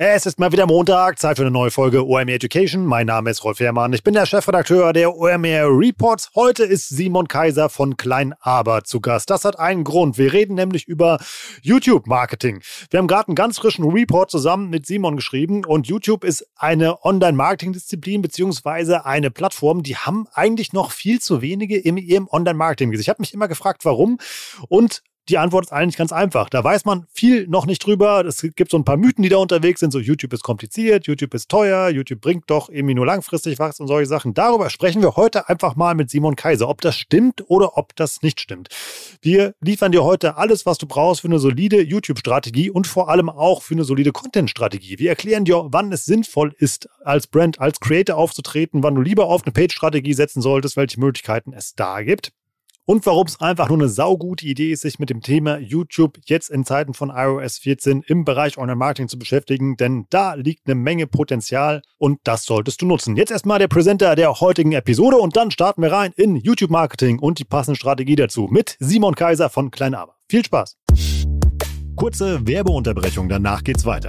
Es ist mal wieder Montag, Zeit für eine neue Folge OMR Education. Mein Name ist Rolf Herrmann, ich bin der Chefredakteur der OMR Reports. Heute ist Simon Kaiser von Klein Aber zu Gast. Das hat einen Grund. Wir reden nämlich über YouTube-Marketing. Wir haben gerade einen ganz frischen Report zusammen mit Simon geschrieben und YouTube ist eine Online-Marketing-Disziplin beziehungsweise eine Plattform, die haben eigentlich noch viel zu wenige in ihrem Online-Marketing. Ich habe mich immer gefragt, warum und die Antwort ist eigentlich ganz einfach. Da weiß man viel noch nicht drüber. Es gibt so ein paar Mythen, die da unterwegs sind. So, YouTube ist kompliziert, YouTube ist teuer, YouTube bringt doch irgendwie nur langfristig was und solche Sachen. Darüber sprechen wir heute einfach mal mit Simon Kaiser, ob das stimmt oder ob das nicht stimmt. Wir liefern dir heute alles, was du brauchst für eine solide YouTube-Strategie und vor allem auch für eine solide Content-Strategie. Wir erklären dir, wann es sinnvoll ist, als Brand, als Creator aufzutreten, wann du lieber auf eine Page-Strategie setzen solltest, welche Möglichkeiten es da gibt und warum es einfach nur eine saugute Idee ist, sich mit dem Thema YouTube jetzt in Zeiten von iOS 14 im Bereich Online-Marketing zu beschäftigen, denn da liegt eine Menge Potenzial und das solltest du nutzen. Jetzt erstmal der Präsenter der heutigen Episode und dann starten wir rein in YouTube-Marketing und die passende Strategie dazu mit Simon Kaiser von Kleinaber. Viel Spaß! Kurze Werbeunterbrechung, danach geht's weiter.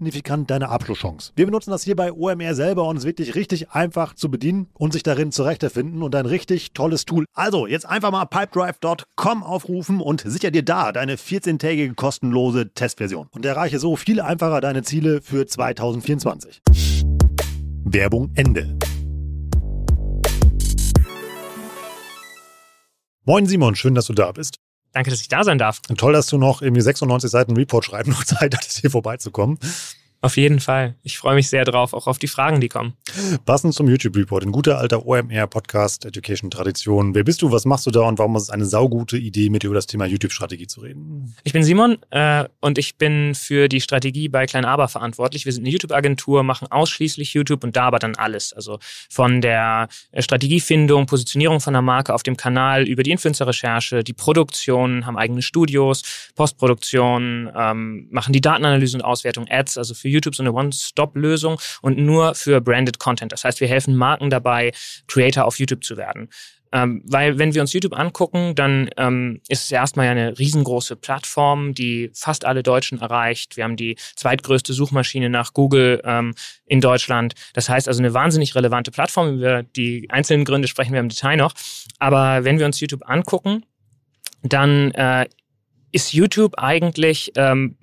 signifikant deine Abschlusschance. Wir benutzen das hier bei OMR selber und es ist wirklich richtig einfach zu bedienen und sich darin zurechtzufinden und ein richtig tolles Tool. Also jetzt einfach mal pipedrive.com aufrufen und sicher dir da deine 14-tägige kostenlose Testversion und erreiche so viel einfacher deine Ziele für 2024. Werbung Ende. Moin Simon, schön, dass du da bist. Danke, dass ich da sein darf. Und toll, dass du noch irgendwie 96 Seiten Report schreiben noch Zeit hattest, hier vorbeizukommen. Auf jeden Fall. Ich freue mich sehr drauf, auch auf die Fragen, die kommen. Passend zum YouTube-Report, in guter alter OMR-Podcast Education Tradition. Wer bist du, was machst du da und warum ist es eine saugute Idee, mit dir über das Thema YouTube-Strategie zu reden? Ich bin Simon äh, und ich bin für die Strategie bei Klein Aber verantwortlich. Wir sind eine YouTube-Agentur, machen ausschließlich YouTube und da aber dann alles. Also von der Strategiefindung, Positionierung von der Marke auf dem Kanal über die Influencer-Recherche, die Produktion, haben eigene Studios, Postproduktion, ähm, machen die Datenanalyse und Auswertung, Ads, also für YouTube so eine One-Stop-Lösung und nur für Branded Content. Das heißt, wir helfen Marken dabei, Creator auf YouTube zu werden. Ähm, weil wenn wir uns YouTube angucken, dann ähm, ist es erstmal ja eine riesengroße Plattform, die fast alle Deutschen erreicht. Wir haben die zweitgrößte Suchmaschine nach Google ähm, in Deutschland. Das heißt also eine wahnsinnig relevante Plattform. Über die einzelnen Gründe sprechen wir im Detail noch. Aber wenn wir uns YouTube angucken, dann äh, ist YouTube eigentlich ähm,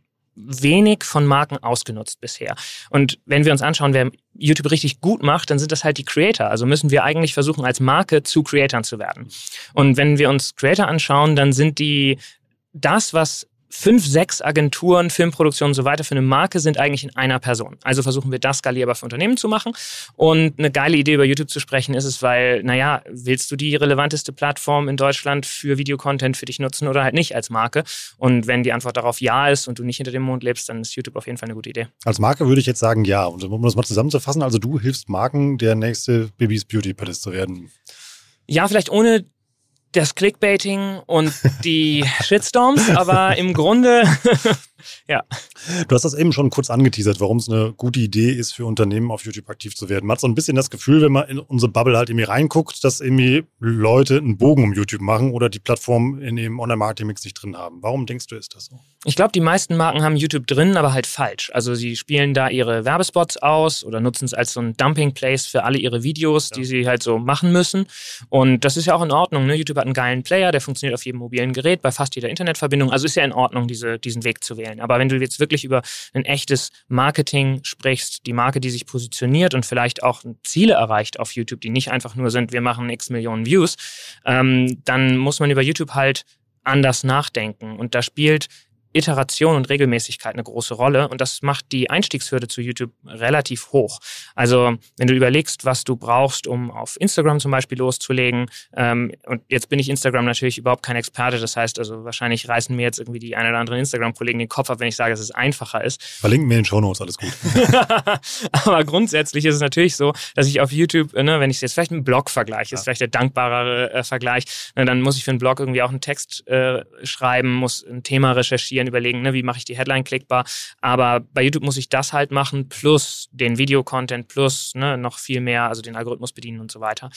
wenig von Marken ausgenutzt bisher. Und wenn wir uns anschauen, wer YouTube richtig gut macht, dann sind das halt die Creator. Also müssen wir eigentlich versuchen, als Marke zu Creatoren zu werden. Und wenn wir uns Creator anschauen, dann sind die das, was fünf, sechs Agenturen, Filmproduktionen und so weiter für eine Marke sind eigentlich in einer Person. Also versuchen wir das skalierbar für Unternehmen zu machen. Und eine geile Idee über YouTube zu sprechen ist es, weil, naja, willst du die relevanteste Plattform in Deutschland für Videocontent für dich nutzen oder halt nicht als Marke? Und wenn die Antwort darauf ja ist und du nicht hinter dem Mond lebst, dann ist YouTube auf jeden Fall eine gute Idee. Als Marke würde ich jetzt sagen ja. Und um das mal zusammenzufassen, also du hilfst Marken, der nächste Babys Beauty Palace zu werden. Ja, vielleicht ohne das Clickbaiting und die Shitstorms, aber im Grunde, ja. Du hast das eben schon kurz angeteasert, warum es eine gute Idee ist, für Unternehmen auf YouTube aktiv zu werden. Man hat so ein bisschen das Gefühl, wenn man in unsere Bubble halt irgendwie reinguckt, dass irgendwie Leute einen Bogen um YouTube machen oder die Plattform in ihrem Online-Marketing-Mix nicht drin haben. Warum denkst du, ist das so? Ich glaube, die meisten Marken haben YouTube drin, aber halt falsch. Also sie spielen da ihre Werbespots aus oder nutzen es als so ein Dumping-Place für alle ihre Videos, ja. die sie halt so machen müssen. Und das ist ja auch in Ordnung. Ne? YouTube hat einen geilen Player, der funktioniert auf jedem mobilen Gerät, bei fast jeder Internetverbindung. Also ist ja in Ordnung, diese, diesen Weg zu wählen. Aber wenn du jetzt wirklich über ein echtes Marketing sprichst, die Marke, die sich positioniert und vielleicht auch Ziele erreicht auf YouTube, die nicht einfach nur sind, wir machen x Millionen Views, ähm, dann muss man über YouTube halt anders nachdenken. Und da spielt Iteration und Regelmäßigkeit eine große Rolle und das macht die Einstiegshürde zu YouTube relativ hoch. Also wenn du überlegst, was du brauchst, um auf Instagram zum Beispiel loszulegen, ähm, und jetzt bin ich Instagram natürlich überhaupt kein Experte, das heißt also wahrscheinlich reißen mir jetzt irgendwie die ein oder anderen Instagram-Kollegen den Kopf ab, wenn ich sage, dass es einfacher ist. Verlinken mir in den Show Notes, alles gut. Aber grundsätzlich ist es natürlich so, dass ich auf YouTube, ne, wenn ich es jetzt vielleicht mit einem Blog vergleiche, ja. ist vielleicht der dankbarere äh, Vergleich, ne, dann muss ich für einen Blog irgendwie auch einen Text äh, schreiben, muss ein Thema recherchieren, überlegen, ne, wie mache ich die Headline klickbar. Aber bei YouTube muss ich das halt machen, plus den Videocontent, plus ne, noch viel mehr, also den Algorithmus bedienen und so weiter.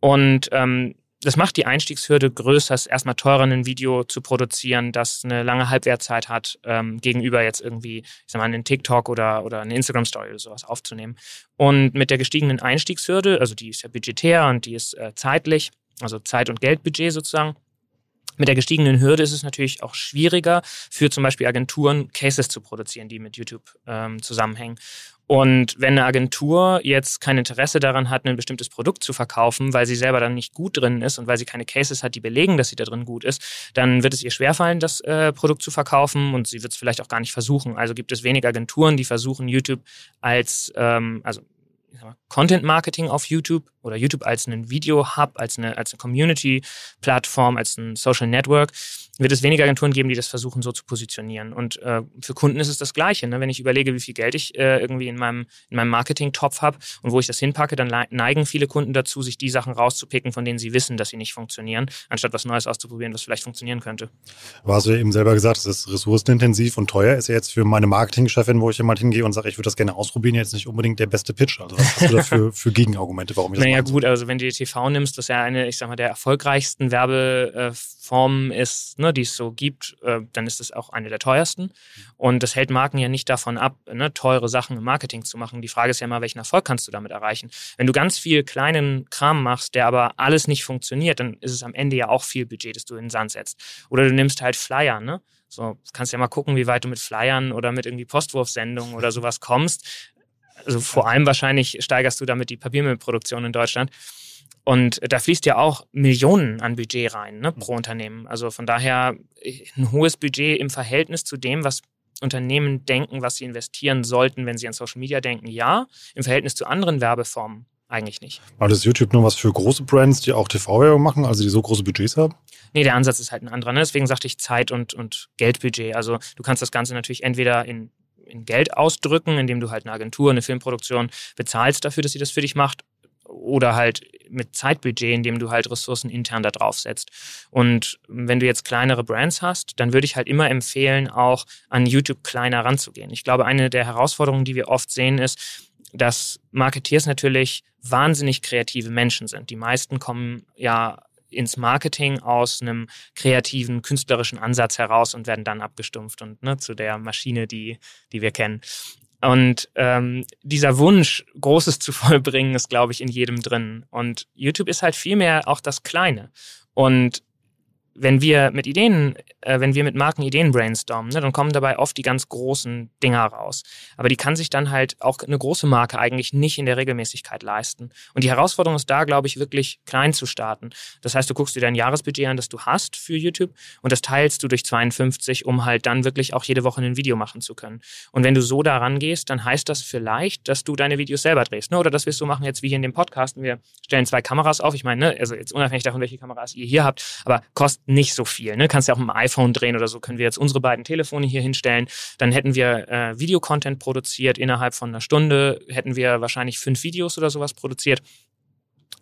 Und ähm, das macht die Einstiegshürde größer, es erstmal teurer, ein Video zu produzieren, das eine lange Halbwertzeit hat, ähm, gegenüber jetzt irgendwie, ich sag mal, einen TikTok oder, oder eine Instagram-Story oder sowas aufzunehmen. Und mit der gestiegenen Einstiegshürde, also die ist ja budgetär und die ist äh, zeitlich, also Zeit- und Geldbudget sozusagen, mit der gestiegenen Hürde ist es natürlich auch schwieriger für zum Beispiel Agenturen Cases zu produzieren, die mit YouTube ähm, zusammenhängen. Und wenn eine Agentur jetzt kein Interesse daran hat, ein bestimmtes Produkt zu verkaufen, weil sie selber dann nicht gut drin ist und weil sie keine Cases hat, die belegen, dass sie da drin gut ist, dann wird es ihr schwerfallen, das äh, Produkt zu verkaufen und sie wird es vielleicht auch gar nicht versuchen. Also gibt es wenig Agenturen, die versuchen, YouTube als, ähm, also Content Marketing auf YouTube oder YouTube als einen Video-Hub, als eine, als eine Community-Plattform, als ein Social Network, wird es weniger Agenturen geben, die das versuchen so zu positionieren. Und äh, für Kunden ist es das Gleiche. Ne? Wenn ich überlege, wie viel Geld ich äh, irgendwie in meinem, in meinem Marketing-Topf habe und wo ich das hinpacke, dann neigen viele Kunden dazu, sich die Sachen rauszupicken, von denen sie wissen, dass sie nicht funktionieren, anstatt was Neues auszuprobieren, was vielleicht funktionieren könnte. Du hast ja eben selber gesagt, es ist ressourcenintensiv und teuer. Ist ja jetzt für meine Marketingchefin, wo ich jemand hingehe und sage, ich würde das gerne ausprobieren, jetzt nicht unbedingt der beste Pitch. Also was hast du da für, für Gegenargumente, warum ich das Naja gut, also wenn du die TV nimmst, das ja eine, ich sag mal, der erfolgreichsten Werbeformen ist, ne, die es so gibt, äh, dann ist es auch eine der teuersten. Und das hält Marken ja nicht davon ab, ne, teure Sachen im Marketing zu machen. Die Frage ist ja immer, welchen Erfolg kannst du damit erreichen? Wenn du ganz viel kleinen Kram machst, der aber alles nicht funktioniert, dann ist es am Ende ja auch viel Budget, das du in den Sand setzt. Oder du nimmst halt Flyer, ne? So, kannst ja mal gucken, wie weit du mit Flyern oder mit irgendwie Postwurfsendungen oder sowas kommst. Also vor allem wahrscheinlich steigerst du damit die Papiermüllproduktion in Deutschland. Und da fließt ja auch Millionen an Budget rein ne, pro Unternehmen. Also von daher ein hohes Budget im Verhältnis zu dem, was Unternehmen denken, was sie investieren sollten, wenn sie an Social Media denken, ja. Im Verhältnis zu anderen Werbeformen eigentlich nicht. Aber das ist YouTube nur was für große Brands, die auch TV-Werbung machen, also die so große Budgets haben? Nee, der Ansatz ist halt ein anderer. Ne? Deswegen sagte ich Zeit und, und Geldbudget. Also du kannst das Ganze natürlich entweder in, in Geld ausdrücken, indem du halt eine Agentur, eine Filmproduktion bezahlst dafür, dass sie das für dich macht oder halt mit Zeitbudget, indem du halt Ressourcen intern da drauf setzt. Und wenn du jetzt kleinere Brands hast, dann würde ich halt immer empfehlen, auch an YouTube kleiner ranzugehen. Ich glaube, eine der Herausforderungen, die wir oft sehen, ist, dass Marketeers natürlich wahnsinnig kreative Menschen sind. Die meisten kommen ja ins Marketing aus einem kreativen, künstlerischen Ansatz heraus und werden dann abgestumpft und ne, zu der Maschine, die, die wir kennen. Und ähm, dieser Wunsch, Großes zu vollbringen, ist, glaube ich, in jedem drin. Und YouTube ist halt vielmehr auch das Kleine. Und wenn wir mit Ideen, äh, wenn wir mit Marken Ideen brainstormen, ne, dann kommen dabei oft die ganz großen Dinger raus. Aber die kann sich dann halt auch eine große Marke eigentlich nicht in der Regelmäßigkeit leisten. Und die Herausforderung ist da, glaube ich, wirklich klein zu starten. Das heißt, du guckst dir dein Jahresbudget an, das du hast für YouTube und das teilst du durch 52, um halt dann wirklich auch jede Woche ein Video machen zu können. Und wenn du so daran gehst, dann heißt das vielleicht, dass du deine Videos selber drehst. Ne? Oder dass wir es so machen jetzt wie hier in dem Podcast. Wir stellen zwei Kameras auf. Ich meine, ne, also jetzt unabhängig davon, welche Kameras ihr hier habt, aber kostet nicht so viel. Ne? Kannst ja auch mit dem iPhone drehen oder so. Können wir jetzt unsere beiden Telefone hier hinstellen. Dann hätten wir äh, Videocontent produziert. Innerhalb von einer Stunde hätten wir wahrscheinlich fünf Videos oder sowas produziert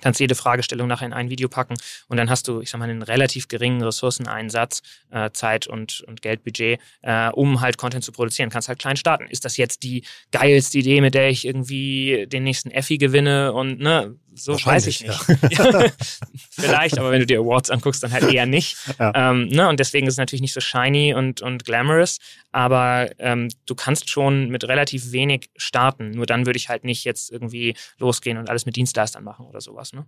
kannst jede Fragestellung nachher in ein Video packen und dann hast du, ich sag mal, einen relativ geringen Ressourceneinsatz, äh, Zeit und, und Geldbudget, äh, um halt Content zu produzieren. Kannst halt klein starten. Ist das jetzt die geilste Idee, mit der ich irgendwie den nächsten Effi gewinne und ne, so weiß ich nicht. Ja. Vielleicht, aber wenn du dir Awards anguckst, dann halt eher nicht. Ja. Ähm, ne? Und deswegen ist es natürlich nicht so shiny und, und glamorous, aber ähm, du kannst schon mit relativ wenig starten. Nur dann würde ich halt nicht jetzt irgendwie losgehen und alles mit Dienstleistern machen oder sowas. Ne?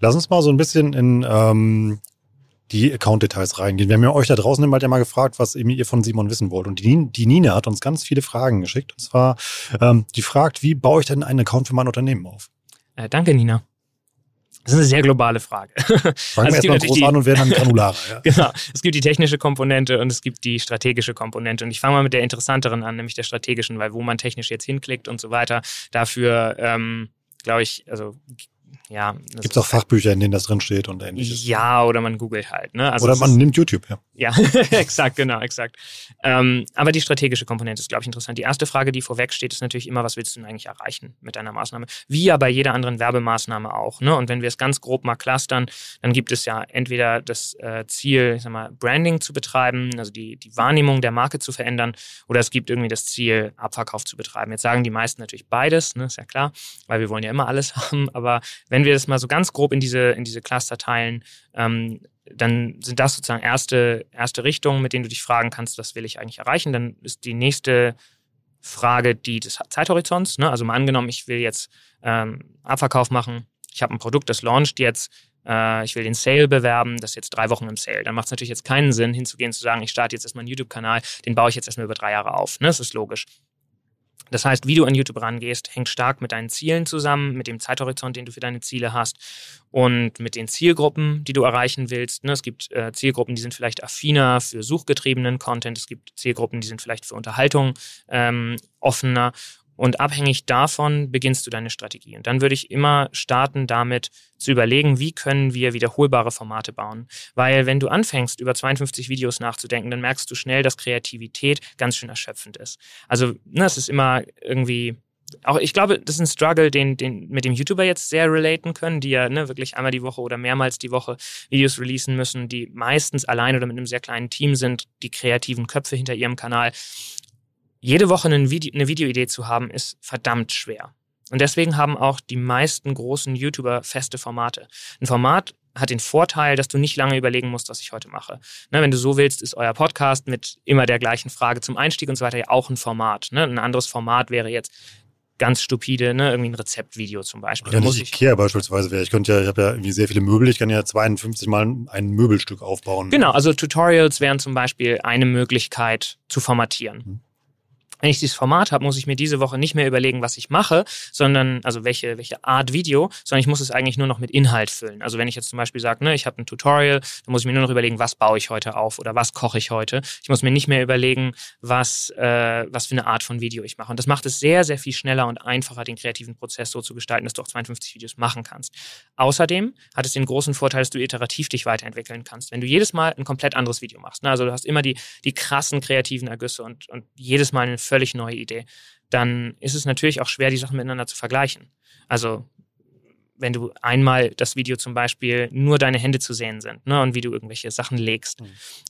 Lass uns mal so ein bisschen in ähm, die Account-Details reingehen. Wir haben ja euch da draußen immer ja mal gefragt, was eben ihr von Simon wissen wollt. Und die, die Nina hat uns ganz viele Fragen geschickt. Und zwar, ähm, die fragt, wie baue ich denn einen Account für mein Unternehmen auf? Äh, danke, Nina. Das ist eine sehr globale Frage. Fangen also wir erstmal groß die, an und werden dann granularer. Ja. genau. Es gibt die technische Komponente und es gibt die strategische Komponente. Und ich fange mal mit der interessanteren an, nämlich der strategischen, weil wo man technisch jetzt hinklickt und so weiter, dafür, ähm, glaube ich, also ja. Gibt es auch Fachbücher, in denen das drinsteht und ähnliches? Ja, oder man googelt halt. Ne? Also oder man ist, nimmt YouTube, ja. Ja, exakt, genau, exakt. Ähm, aber die strategische Komponente ist, glaube ich, interessant. Die erste Frage, die vorweg steht, ist natürlich immer, was willst du denn eigentlich erreichen mit deiner Maßnahme? Wie ja bei jeder anderen Werbemaßnahme auch. Ne? Und wenn wir es ganz grob mal clustern, dann gibt es ja entweder das äh, Ziel, ich sag mal, Branding zu betreiben, also die, die Wahrnehmung der Marke zu verändern, oder es gibt irgendwie das Ziel, Abverkauf zu betreiben. Jetzt sagen die meisten natürlich beides, ne? ist ja klar, weil wir wollen ja immer alles haben. Aber wenn wir das mal so ganz grob in diese, in diese Cluster teilen, ähm, dann sind das sozusagen erste, erste Richtungen, mit denen du dich fragen kannst, was will ich eigentlich erreichen. Dann ist die nächste Frage die des Zeithorizonts. Ne? Also mal angenommen, ich will jetzt ähm, Abverkauf machen, ich habe ein Produkt, das launcht jetzt, äh, ich will den Sale bewerben, das ist jetzt drei Wochen im Sale. Dann macht es natürlich jetzt keinen Sinn, hinzugehen zu sagen, ich starte jetzt erstmal einen YouTube-Kanal, den baue ich jetzt erstmal über drei Jahre auf. Ne? Das ist logisch. Das heißt, wie du an YouTube rangehst, hängt stark mit deinen Zielen zusammen, mit dem Zeithorizont, den du für deine Ziele hast und mit den Zielgruppen, die du erreichen willst. Ne, es gibt äh, Zielgruppen, die sind vielleicht affiner für suchgetriebenen Content. Es gibt Zielgruppen, die sind vielleicht für Unterhaltung ähm, offener. Und abhängig davon beginnst du deine Strategie. Und dann würde ich immer starten damit zu überlegen, wie können wir wiederholbare Formate bauen. Weil wenn du anfängst, über 52 Videos nachzudenken, dann merkst du schnell, dass Kreativität ganz schön erschöpfend ist. Also, ne, es ist immer irgendwie auch ich glaube, das ist ein Struggle, den, den mit dem YouTuber jetzt sehr relaten können, die ja ne, wirklich einmal die Woche oder mehrmals die Woche Videos releasen müssen, die meistens allein oder mit einem sehr kleinen Team sind, die kreativen Köpfe hinter ihrem Kanal jede Woche eine, Video, eine Videoidee zu haben, ist verdammt schwer. Und deswegen haben auch die meisten großen YouTuber feste Formate. Ein Format hat den Vorteil, dass du nicht lange überlegen musst, was ich heute mache. Ne, wenn du so willst, ist euer Podcast mit immer der gleichen Frage zum Einstieg und so weiter ja auch ein Format. Ne? Ein anderes Format wäre jetzt ganz stupide, ne? irgendwie ein Rezeptvideo zum Beispiel. Oder da muss ich Ikea beispielsweise wäre. Ich könnte ja, ich habe ja irgendwie sehr viele Möbel, ich kann ja 52 Mal ein Möbelstück aufbauen. Genau, also Tutorials wären zum Beispiel eine Möglichkeit zu formatieren. Hm wenn ich dieses Format habe, muss ich mir diese Woche nicht mehr überlegen, was ich mache, sondern, also welche, welche Art Video, sondern ich muss es eigentlich nur noch mit Inhalt füllen. Also wenn ich jetzt zum Beispiel sage, ne, ich habe ein Tutorial, dann muss ich mir nur noch überlegen, was baue ich heute auf oder was koche ich heute. Ich muss mir nicht mehr überlegen, was, äh, was für eine Art von Video ich mache. Und das macht es sehr, sehr viel schneller und einfacher, den kreativen Prozess so zu gestalten, dass du auch 52 Videos machen kannst. Außerdem hat es den großen Vorteil, dass du iterativ dich weiterentwickeln kannst. Wenn du jedes Mal ein komplett anderes Video machst, ne, also du hast immer die, die krassen kreativen Ergüsse und, und jedes Mal eine völlig neue Idee, dann ist es natürlich auch schwer, die Sachen miteinander zu vergleichen. Also wenn du einmal das Video zum Beispiel nur deine Hände zu sehen sind ne, und wie du irgendwelche Sachen legst. Mhm.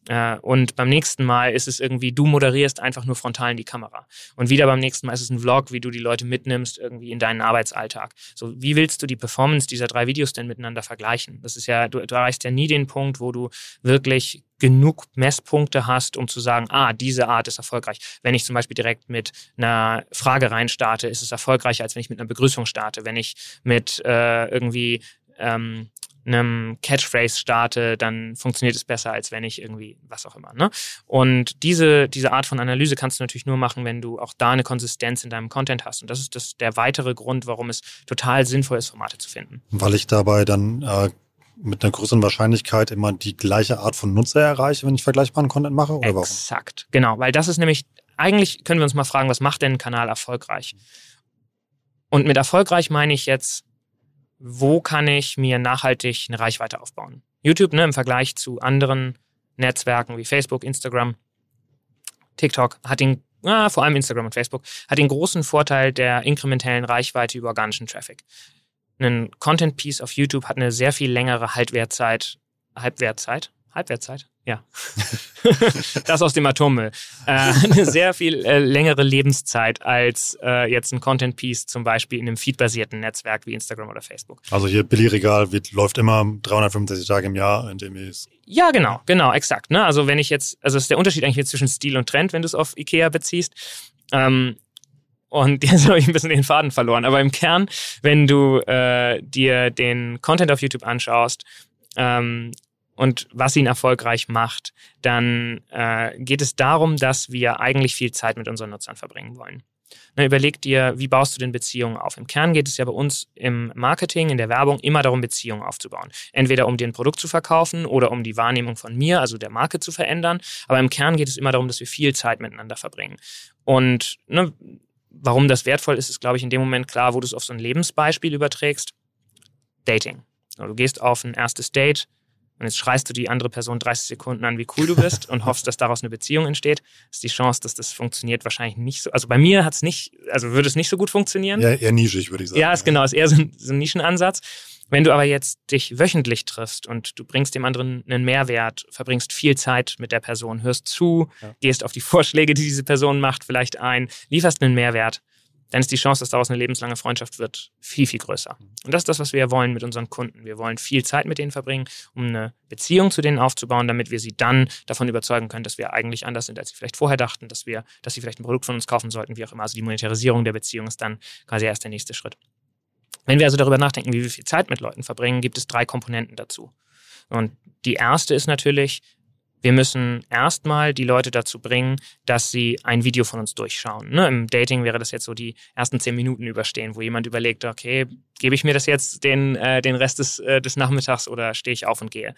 Äh, und beim nächsten Mal ist es irgendwie, du moderierst einfach nur frontal in die Kamera. Und wieder beim nächsten Mal ist es ein Vlog, wie du die Leute mitnimmst irgendwie in deinen Arbeitsalltag. So, wie willst du die Performance dieser drei Videos denn miteinander vergleichen? Das ist ja, du, du erreichst ja nie den Punkt, wo du wirklich genug Messpunkte hast, um zu sagen, ah, diese Art ist erfolgreich. Wenn ich zum Beispiel direkt mit einer Frage reinstarte, ist es erfolgreicher, als wenn ich mit einer Begrüßung starte. Wenn ich mit äh, irgendwie ähm, einem Catchphrase starte, dann funktioniert es besser, als wenn ich irgendwie was auch immer. Ne? Und diese, diese Art von Analyse kannst du natürlich nur machen, wenn du auch da eine Konsistenz in deinem Content hast. Und das ist das, der weitere Grund, warum es total sinnvoll ist, Formate zu finden. Weil ich dabei dann äh, mit einer größeren Wahrscheinlichkeit immer die gleiche Art von Nutzer erreiche, wenn ich vergleichbaren Content mache? Oder Exakt, warum? genau, weil das ist nämlich, eigentlich können wir uns mal fragen, was macht denn ein Kanal erfolgreich? Und mit erfolgreich meine ich jetzt, wo kann ich mir nachhaltig eine Reichweite aufbauen? YouTube, ne, im Vergleich zu anderen Netzwerken wie Facebook, Instagram, TikTok, hat den, ah, vor allem Instagram und Facebook, hat den großen Vorteil der inkrementellen Reichweite über organischen Traffic ein Content Piece auf YouTube hat eine sehr viel längere Halbwertzeit. Halbwertzeit? Halbwertzeit? Ja. das aus dem Atommüll. Äh, eine sehr viel äh, längere Lebenszeit als äh, jetzt ein Content Piece zum Beispiel in einem feedbasierten Netzwerk wie Instagram oder Facebook. Also hier Billigregal wird, läuft immer 365 Tage im Jahr, in dem es. Ja, genau, genau, exakt. Ne? Also wenn ich jetzt, also ist der Unterschied eigentlich zwischen Stil und Trend, wenn du es auf Ikea beziehst. Ähm, und jetzt habe ich ein bisschen den Faden verloren. Aber im Kern, wenn du äh, dir den Content auf YouTube anschaust ähm, und was ihn erfolgreich macht, dann äh, geht es darum, dass wir eigentlich viel Zeit mit unseren Nutzern verbringen wollen. Na, überleg dir, wie baust du denn Beziehungen auf? Im Kern geht es ja bei uns im Marketing, in der Werbung immer darum, Beziehungen aufzubauen. Entweder um dir ein Produkt zu verkaufen oder um die Wahrnehmung von mir, also der Marke zu verändern. Aber im Kern geht es immer darum, dass wir viel Zeit miteinander verbringen. Und ne, warum das wertvoll ist, ist, glaube ich, in dem Moment klar, wo du es auf so ein Lebensbeispiel überträgst. Dating. Du gehst auf ein erstes Date, und jetzt schreist du die andere Person 30 Sekunden an, wie cool du bist und hoffst, dass daraus eine Beziehung entsteht, ist die Chance, dass das funktioniert, wahrscheinlich nicht so. Also bei mir hat es nicht, also würde es nicht so gut funktionieren. Ja, eher nischig, würde ich sagen. Ja, ist genau, ist eher so ein, so ein Nischenansatz. Wenn du aber jetzt dich wöchentlich triffst und du bringst dem anderen einen Mehrwert, verbringst viel Zeit mit der Person, hörst zu, ja. gehst auf die Vorschläge, die diese Person macht, vielleicht ein, lieferst einen Mehrwert, dann ist die Chance, dass daraus eine lebenslange Freundschaft wird, viel, viel größer. Und das ist das, was wir wollen mit unseren Kunden. Wir wollen viel Zeit mit denen verbringen, um eine Beziehung zu denen aufzubauen, damit wir sie dann davon überzeugen können, dass wir eigentlich anders sind, als sie vielleicht vorher dachten, dass wir, dass sie vielleicht ein Produkt von uns kaufen sollten, wie auch immer. Also die Monetarisierung der Beziehung ist dann quasi erst der nächste Schritt. Wenn wir also darüber nachdenken, wie wir viel Zeit mit Leuten verbringen, gibt es drei Komponenten dazu. Und die erste ist natürlich, wir müssen erstmal die Leute dazu bringen, dass sie ein Video von uns durchschauen. Ne? Im Dating wäre das jetzt so die ersten zehn Minuten überstehen, wo jemand überlegt, okay, gebe ich mir das jetzt den, äh, den Rest des, äh, des Nachmittags oder stehe ich auf und gehe?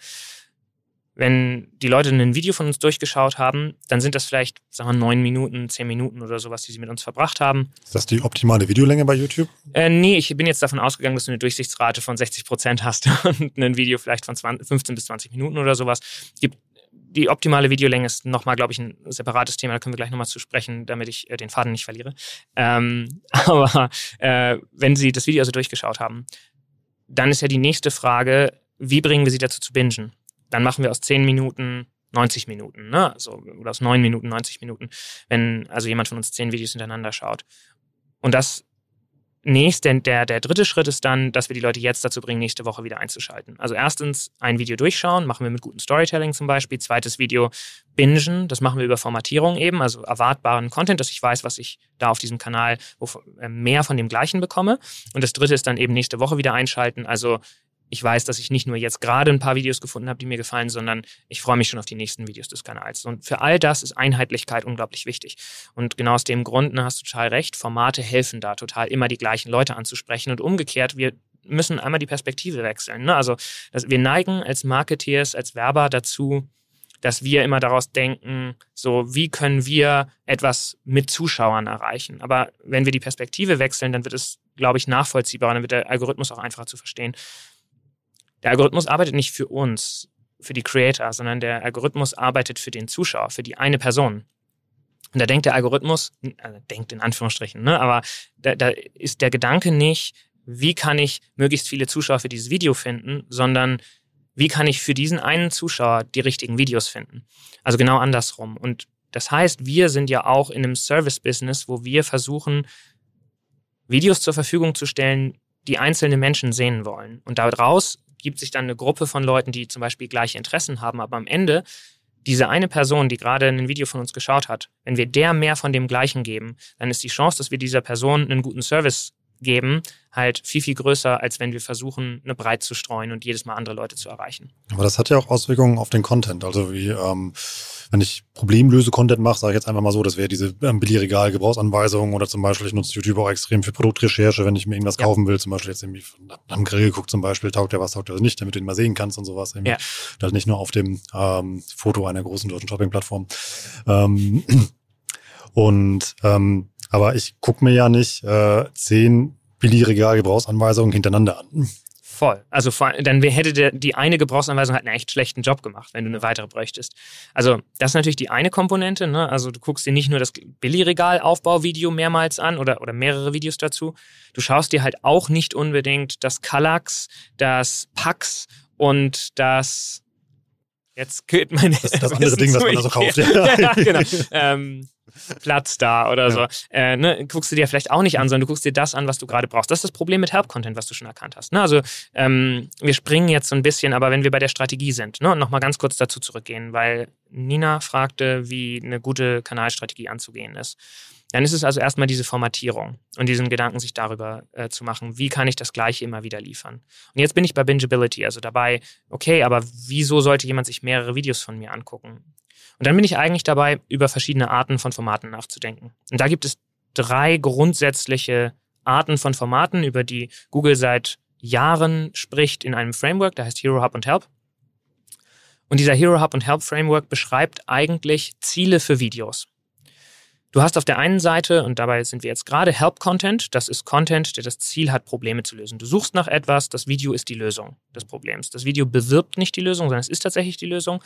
Wenn die Leute ein Video von uns durchgeschaut haben, dann sind das vielleicht, sagen wir, neun Minuten, zehn Minuten oder sowas, die sie mit uns verbracht haben. Ist das die optimale Videolänge bei YouTube? Äh, nee, ich bin jetzt davon ausgegangen, dass du eine Durchsichtsrate von 60 Prozent hast und ein Video vielleicht von 20, 15 bis 20 Minuten oder sowas. Gibt die optimale Videolänge ist nochmal, glaube ich, ein separates Thema. Da können wir gleich nochmal zu sprechen, damit ich äh, den Faden nicht verliere. Ähm, aber äh, wenn Sie das Video also durchgeschaut haben, dann ist ja die nächste Frage, wie bringen wir Sie dazu zu bingen? Dann machen wir aus 10 Minuten 90 Minuten, ne? also, oder aus 9 Minuten 90 Minuten, wenn also jemand von uns 10 Videos hintereinander schaut. Und das nächste, der, der dritte Schritt ist dann, dass wir die Leute jetzt dazu bringen, nächste Woche wieder einzuschalten. Also erstens ein Video durchschauen, machen wir mit gutem Storytelling zum Beispiel. Zweites Video bingen, das machen wir über Formatierung eben, also erwartbaren Content, dass ich weiß, was ich da auf diesem Kanal äh, mehr von dem gleichen bekomme. Und das dritte ist dann eben nächste Woche wieder einschalten, also ich weiß, dass ich nicht nur jetzt gerade ein paar Videos gefunden habe, die mir gefallen, sondern ich freue mich schon auf die nächsten Videos des Kanals. Und für all das ist Einheitlichkeit unglaublich wichtig. Und genau aus dem Grund ne, hast du total recht, Formate helfen da total, immer die gleichen Leute anzusprechen. Und umgekehrt, wir müssen einmal die Perspektive wechseln. Ne? Also dass wir neigen als Marketeers, als Werber dazu, dass wir immer daraus denken, so wie können wir etwas mit Zuschauern erreichen. Aber wenn wir die Perspektive wechseln, dann wird es, glaube ich, nachvollziehbar, dann wird der Algorithmus auch einfacher zu verstehen. Der Algorithmus arbeitet nicht für uns, für die Creator, sondern der Algorithmus arbeitet für den Zuschauer, für die eine Person. Und da denkt der Algorithmus, also denkt in Anführungsstrichen, ne, aber da, da ist der Gedanke nicht, wie kann ich möglichst viele Zuschauer für dieses Video finden, sondern wie kann ich für diesen einen Zuschauer die richtigen Videos finden. Also genau andersrum. Und das heißt, wir sind ja auch in einem Service-Business, wo wir versuchen, Videos zur Verfügung zu stellen, die einzelne Menschen sehen wollen. Und daraus gibt sich dann eine Gruppe von Leuten, die zum Beispiel gleiche Interessen haben, aber am Ende diese eine Person, die gerade ein Video von uns geschaut hat, wenn wir der mehr von dem Gleichen geben, dann ist die Chance, dass wir dieser Person einen guten Service geben, halt viel, viel größer, als wenn wir versuchen, eine Breit zu streuen und jedes Mal andere Leute zu erreichen. Aber das hat ja auch Auswirkungen auf den Content. Also wie, ähm, wenn ich Problemlöse-Content mache, sage ich jetzt einfach mal so, das wäre diese ähm, Billigregal-Gebrauchsanweisungen oder zum Beispiel, ich nutze YouTube auch extrem für Produktrecherche, wenn ich mir irgendwas ja. kaufen will, zum Beispiel jetzt irgendwie am Grill geguckt zum Beispiel, taugt der was, taugt der was nicht, damit du ihn mal sehen kannst und sowas. Irgendwie. Ja. Das nicht nur auf dem ähm, Foto einer großen deutschen Shopping-Plattform. Ähm, und ähm, aber ich gucke mir ja nicht äh, zehn Billigregal-Gebrauchsanweisungen hintereinander an. Voll. Also dann hätte der, die eine Gebrauchsanweisung halt einen echt schlechten Job gemacht, wenn du eine weitere bräuchtest. Also das ist natürlich die eine Komponente. Ne? Also du guckst dir nicht nur das Billigregal-Aufbauvideo mehrmals an oder, oder mehrere Videos dazu. Du schaust dir halt auch nicht unbedingt das Kallax, das Pax und das Jetzt geht mein Das ist das andere Ding, was man da so kauft. Ja, ja genau. ähm, Platz da oder ja. so. Äh, ne, guckst du dir vielleicht auch nicht an, sondern du guckst dir das an, was du gerade brauchst. Das ist das Problem mit Help-Content, was du schon erkannt hast. Ne? Also ähm, wir springen jetzt so ein bisschen, aber wenn wir bei der Strategie sind, ne, nochmal ganz kurz dazu zurückgehen, weil Nina fragte, wie eine gute Kanalstrategie anzugehen ist. Dann ist es also erstmal diese Formatierung und diesen Gedanken, sich darüber äh, zu machen, wie kann ich das Gleiche immer wieder liefern. Und jetzt bin ich bei Bingeability, also dabei, okay, aber wieso sollte jemand sich mehrere Videos von mir angucken? Und dann bin ich eigentlich dabei, über verschiedene Arten von Formaten nachzudenken. Und da gibt es drei grundsätzliche Arten von Formaten, über die Google seit Jahren spricht in einem Framework, der heißt Hero Hub und Help. Und dieser Hero Hub und Help Framework beschreibt eigentlich Ziele für Videos. Du hast auf der einen Seite, und dabei sind wir jetzt gerade, Help-Content. Das ist Content, der das Ziel hat, Probleme zu lösen. Du suchst nach etwas, das Video ist die Lösung des Problems. Das Video bewirbt nicht die Lösung, sondern es ist tatsächlich die Lösung.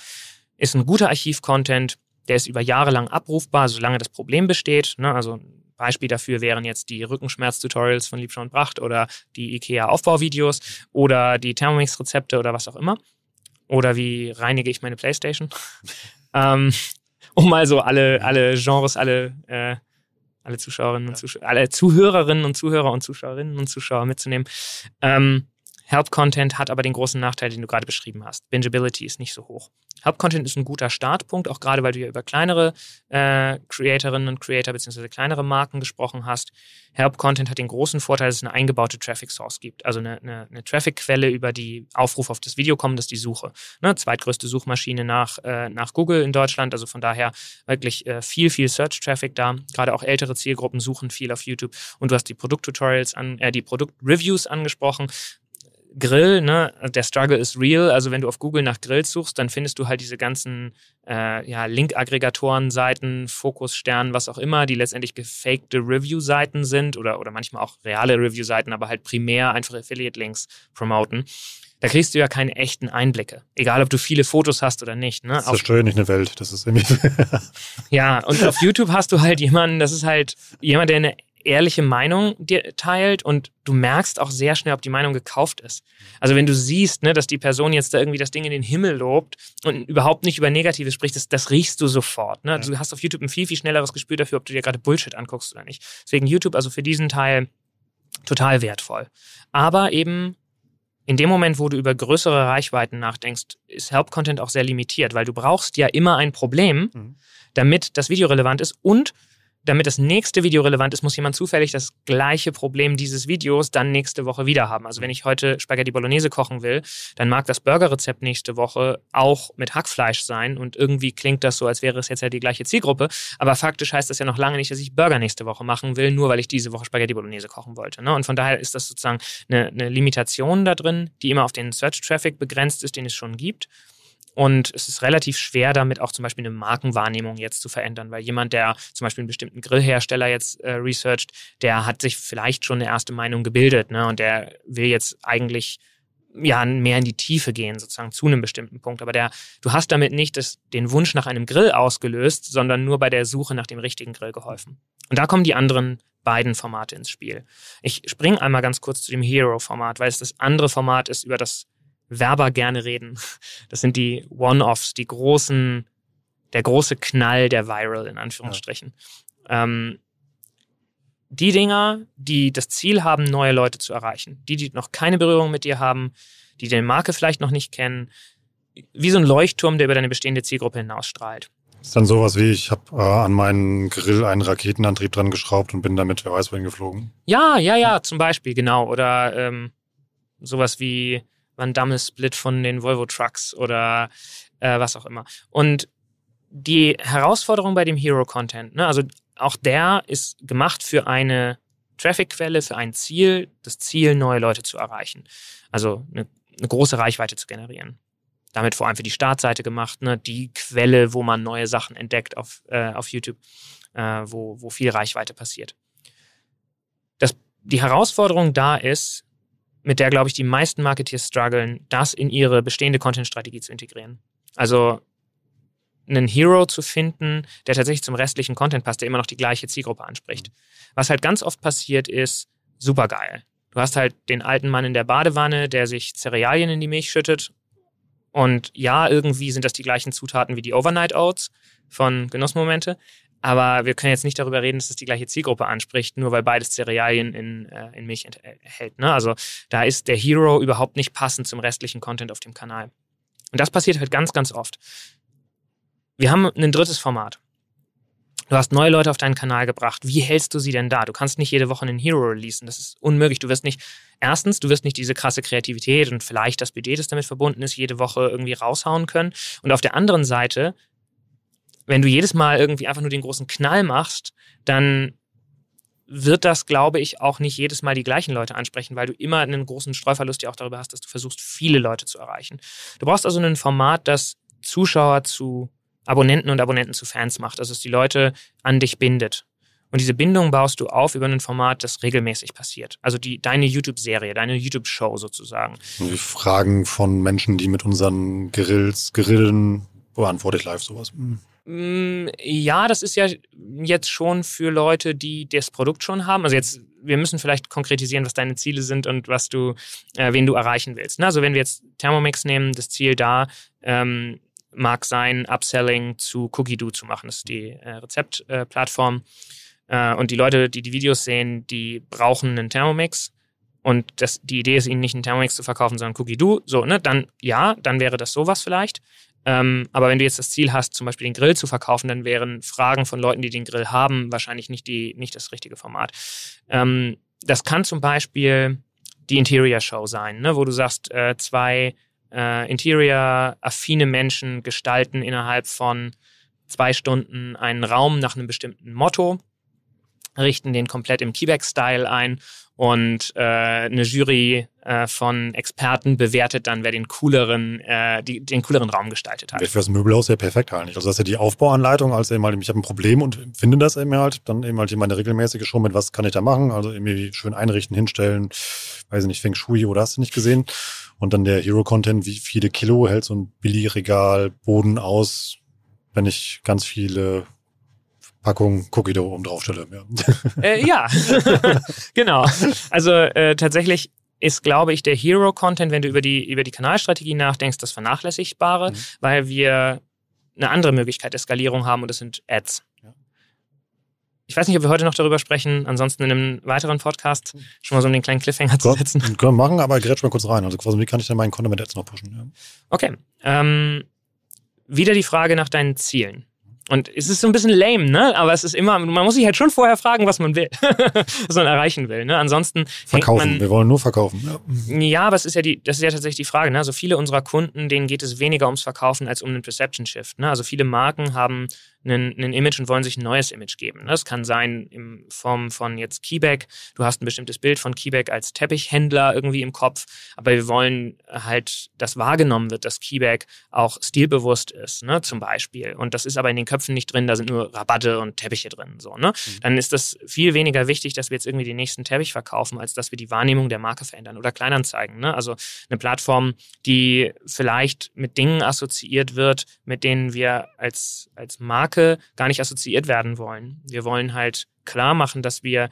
Ist ein guter Archiv-Content, der ist über Jahre lang abrufbar, solange das Problem besteht. Ne? Also ein Beispiel dafür wären jetzt die Rückenschmerz-Tutorials von Liebscher und Bracht oder die IKEA-Aufbauvideos oder die Thermomix-Rezepte oder was auch immer. Oder wie reinige ich meine Playstation? ähm, um mal so alle, alle Genres, alle, äh, alle Zuschauerinnen und Zuschauer, alle Zuhörerinnen und Zuhörer und Zuschauerinnen und Zuschauer mitzunehmen. Ähm, Help-Content hat aber den großen Nachteil, den du gerade beschrieben hast. Bingeability ist nicht so hoch. Help-Content ist ein guter Startpunkt, auch gerade weil du ja über kleinere äh, Creatorinnen und Creator bzw. kleinere Marken gesprochen hast. Help-Content hat den großen Vorteil, dass es eine eingebaute Traffic-Source gibt. Also eine, eine, eine Traffic-Quelle, über die Aufruf auf das Video kommen, das ist die Suche. Ne? Zweitgrößte Suchmaschine nach, äh, nach Google in Deutschland, also von daher wirklich äh, viel, viel Search-Traffic da. Gerade auch ältere Zielgruppen suchen viel auf YouTube. Und du hast die Produkt-Tutorials an, äh, die Produkt-Reviews angesprochen Grill, ne, der Struggle ist real. Also wenn du auf Google nach Grills suchst, dann findest du halt diese ganzen äh, ja, Link-Aggregatoren, Seiten, Fokussternen, was auch immer, die letztendlich gefakte Review-Seiten sind oder, oder manchmal auch reale Review-Seiten, aber halt primär einfach Affiliate-Links promoten. Da kriegst du ja keine echten Einblicke. Egal, ob du viele Fotos hast oder nicht. Ne? Das zerstört nicht eine Welt. Das ist irgendwie. ja, und auf YouTube hast du halt jemanden, das ist halt jemand, der eine ehrliche Meinung dir teilt und du merkst auch sehr schnell, ob die Meinung gekauft ist. Also wenn du siehst, ne, dass die Person jetzt da irgendwie das Ding in den Himmel lobt und überhaupt nicht über Negatives spricht, das, das riechst du sofort. Ne? Also du hast auf YouTube ein viel, viel schnelleres Gespür dafür, ob du dir gerade Bullshit anguckst oder nicht. Deswegen YouTube also für diesen Teil total wertvoll. Aber eben in dem Moment, wo du über größere Reichweiten nachdenkst, ist Help-Content auch sehr limitiert, weil du brauchst ja immer ein Problem, mhm. damit das Video relevant ist und damit das nächste Video relevant ist, muss jemand zufällig das gleiche Problem dieses Videos dann nächste Woche wieder haben. Also wenn ich heute Spaghetti Bolognese kochen will, dann mag das Burgerrezept nächste Woche auch mit Hackfleisch sein und irgendwie klingt das so, als wäre es jetzt ja die gleiche Zielgruppe. Aber faktisch heißt das ja noch lange nicht, dass ich Burger nächste Woche machen will, nur weil ich diese Woche Spaghetti Bolognese kochen wollte. Ne? Und von daher ist das sozusagen eine, eine Limitation da drin, die immer auf den Search Traffic begrenzt ist, den es schon gibt. Und es ist relativ schwer, damit auch zum Beispiel eine Markenwahrnehmung jetzt zu verändern, weil jemand, der zum Beispiel einen bestimmten Grillhersteller jetzt äh, researcht, der hat sich vielleicht schon eine erste Meinung gebildet ne? und der will jetzt eigentlich ja, mehr in die Tiefe gehen, sozusagen zu einem bestimmten Punkt. Aber der, du hast damit nicht das, den Wunsch nach einem Grill ausgelöst, sondern nur bei der Suche nach dem richtigen Grill geholfen. Und da kommen die anderen beiden Formate ins Spiel. Ich springe einmal ganz kurz zu dem Hero-Format, weil es das andere Format ist, über das Werber gerne reden. Das sind die One-Offs, die großen, der große Knall der Viral in Anführungsstrichen. Ja. Ähm, die Dinger, die das Ziel haben, neue Leute zu erreichen, die, die noch keine Berührung mit dir haben, die deine Marke vielleicht noch nicht kennen, wie so ein Leuchtturm, der über deine bestehende Zielgruppe hinausstrahlt. Ist dann sowas wie, ich habe äh, an meinen Grill einen Raketenantrieb dran geschraubt und bin damit wer weiß wohin geflogen. Ja, ja, ja, zum Beispiel, genau. Oder ähm, sowas wie, Van Damme Split von den Volvo Trucks oder äh, was auch immer. Und die Herausforderung bei dem Hero Content, ne, also auch der ist gemacht für eine Traffic-Quelle, für ein Ziel, das Ziel, neue Leute zu erreichen. Also eine, eine große Reichweite zu generieren. Damit vor allem für die Startseite gemacht, ne, die Quelle, wo man neue Sachen entdeckt auf, äh, auf YouTube, äh, wo, wo viel Reichweite passiert. Das, die Herausforderung da ist, mit der, glaube ich, die meisten Marketeers strugglen, das in ihre bestehende Content-Strategie zu integrieren. Also einen Hero zu finden, der tatsächlich zum restlichen Content passt, der immer noch die gleiche Zielgruppe anspricht. Was halt ganz oft passiert ist, super geil. Du hast halt den alten Mann in der Badewanne, der sich Cerealien in die Milch schüttet. Und ja, irgendwie sind das die gleichen Zutaten wie die Overnight Oats von Genussmomente. Aber wir können jetzt nicht darüber reden, dass es die gleiche Zielgruppe anspricht, nur weil beides Cerealien in, äh, in Milch enthält. Ne? Also da ist der Hero überhaupt nicht passend zum restlichen Content auf dem Kanal. Und das passiert halt ganz, ganz oft. Wir haben ein drittes Format. Du hast neue Leute auf deinen Kanal gebracht. Wie hältst du sie denn da? Du kannst nicht jede Woche einen Hero releasen. Das ist unmöglich. Du wirst nicht, erstens, du wirst nicht diese krasse Kreativität und vielleicht das Budget, das damit verbunden ist, jede Woche irgendwie raushauen können. Und auf der anderen Seite wenn du jedes Mal irgendwie einfach nur den großen Knall machst, dann wird das, glaube ich, auch nicht jedes Mal die gleichen Leute ansprechen, weil du immer einen großen Streuverlust ja auch darüber hast, dass du versuchst, viele Leute zu erreichen. Du brauchst also ein Format, das Zuschauer zu Abonnenten und Abonnenten zu Fans macht, dass es die Leute an dich bindet. Und diese Bindung baust du auf über ein Format, das regelmäßig passiert. Also die, deine YouTube-Serie, deine YouTube-Show sozusagen. Die Fragen von Menschen, die mit unseren Grills grillen, beantworte ich live sowas. Hm. Mm, ja, das ist ja jetzt schon für Leute, die das Produkt schon haben. Also jetzt, wir müssen vielleicht konkretisieren, was deine Ziele sind und was du, äh, wen du erreichen willst. Ne? Also wenn wir jetzt Thermomix nehmen, das Ziel da ähm, mag sein, Upselling zu Cookie Doo zu machen. Das ist die äh, Rezeptplattform. Äh, und die Leute, die die Videos sehen, die brauchen einen Thermomix. Und das, die Idee ist, ihnen nicht einen Thermomix zu verkaufen, sondern Cookie Doo. So, ne? Dann ja, dann wäre das sowas vielleicht. Ähm, aber wenn du jetzt das Ziel hast, zum Beispiel den Grill zu verkaufen, dann wären Fragen von Leuten, die den Grill haben, wahrscheinlich nicht, die, nicht das richtige Format. Ähm, das kann zum Beispiel die Interior Show sein, ne, wo du sagst, äh, zwei äh, Interior-affine Menschen gestalten innerhalb von zwei Stunden einen Raum nach einem bestimmten Motto, richten den komplett im Keyback-Style ein und äh, eine Jury äh, von Experten bewertet dann, wer den cooleren, äh, die, den cooleren Raum gestaltet hat. Wäre für das Möbelhaus ja perfekt eigentlich. Also das ist ja die Aufbauanleitung, als eben halt, ich habe ein Problem und finde das eben halt, dann eben halt meine regelmäßige Show mit, was kann ich da machen? Also irgendwie schön einrichten, hinstellen, weiß ich nicht, Feng Shui oder hast du nicht gesehen? Und dann der Hero-Content, wie viele Kilo hält so ein Billigregal Boden aus, wenn ich ganz viele Packung Cookie Dough oben draufstelle. Ja, äh, ja. genau. Also äh, tatsächlich ist, glaube ich, der Hero-Content, wenn du über die, über die Kanalstrategie nachdenkst, das Vernachlässigbare, mhm. weil wir eine andere Möglichkeit der Skalierung haben und das sind Ads. Ja. Ich weiß nicht, ob wir heute noch darüber sprechen, ansonsten in einem weiteren Podcast, mhm. schon mal so um den kleinen Cliffhanger zu setzen. Können wir machen, aber grätsch mal kurz rein. Also quasi, wie kann ich denn meinen Content mit Ads noch pushen? Ja. Okay. Ähm, wieder die Frage nach deinen Zielen. Und es ist so ein bisschen lame, ne? Aber es ist immer, man muss sich halt schon vorher fragen, was man will, was man erreichen will. Ne? Ansonsten verkaufen. Man, wir wollen nur verkaufen. Ja. ja, aber es ist ja die, das ist ja tatsächlich die Frage. Ne? Also viele unserer Kunden, denen geht es weniger ums Verkaufen als um einen Perception Shift. Ne? Also viele Marken haben ein, ein Image und wollen sich ein neues Image geben. Das kann sein in Form von jetzt Keyback. Du hast ein bestimmtes Bild von Keyback als Teppichhändler irgendwie im Kopf, aber wir wollen halt, dass wahrgenommen wird, dass Keyback auch stilbewusst ist, ne, zum Beispiel. Und das ist aber in den Köpfen nicht drin, da sind nur Rabatte und Teppiche drin, so, ne. Mhm. Dann ist das viel weniger wichtig, dass wir jetzt irgendwie den nächsten Teppich verkaufen, als dass wir die Wahrnehmung der Marke verändern oder Kleinanzeigen, ne. Also eine Plattform, die vielleicht mit Dingen assoziiert wird, mit denen wir als, als Marke gar nicht assoziiert werden wollen. Wir wollen halt klar machen, dass wir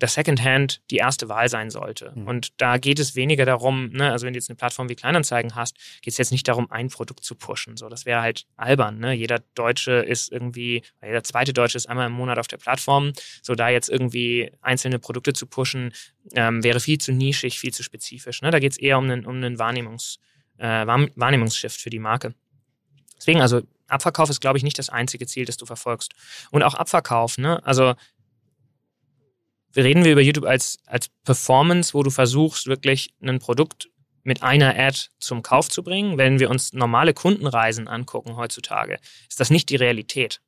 das Secondhand die erste Wahl sein sollte. Mhm. Und da geht es weniger darum, ne, also wenn du jetzt eine Plattform wie Kleinanzeigen hast, geht es jetzt nicht darum, ein Produkt zu pushen. So, das wäre halt albern. Ne? Jeder Deutsche ist irgendwie, jeder zweite Deutsche ist einmal im Monat auf der Plattform. So, da jetzt irgendwie einzelne Produkte zu pushen, ähm, wäre viel zu nischig, viel zu spezifisch. Ne? Da geht es eher um einen, um einen Wahrnehmungs, äh, Wahrnehmungsshift für die Marke. Deswegen, also Abverkauf ist, glaube ich, nicht das einzige Ziel, das du verfolgst. Und auch Abverkauf, ne? Also reden wir über YouTube als, als Performance, wo du versuchst, wirklich ein Produkt mit einer Ad zum Kauf zu bringen. Wenn wir uns normale Kundenreisen angucken heutzutage, ist das nicht die Realität.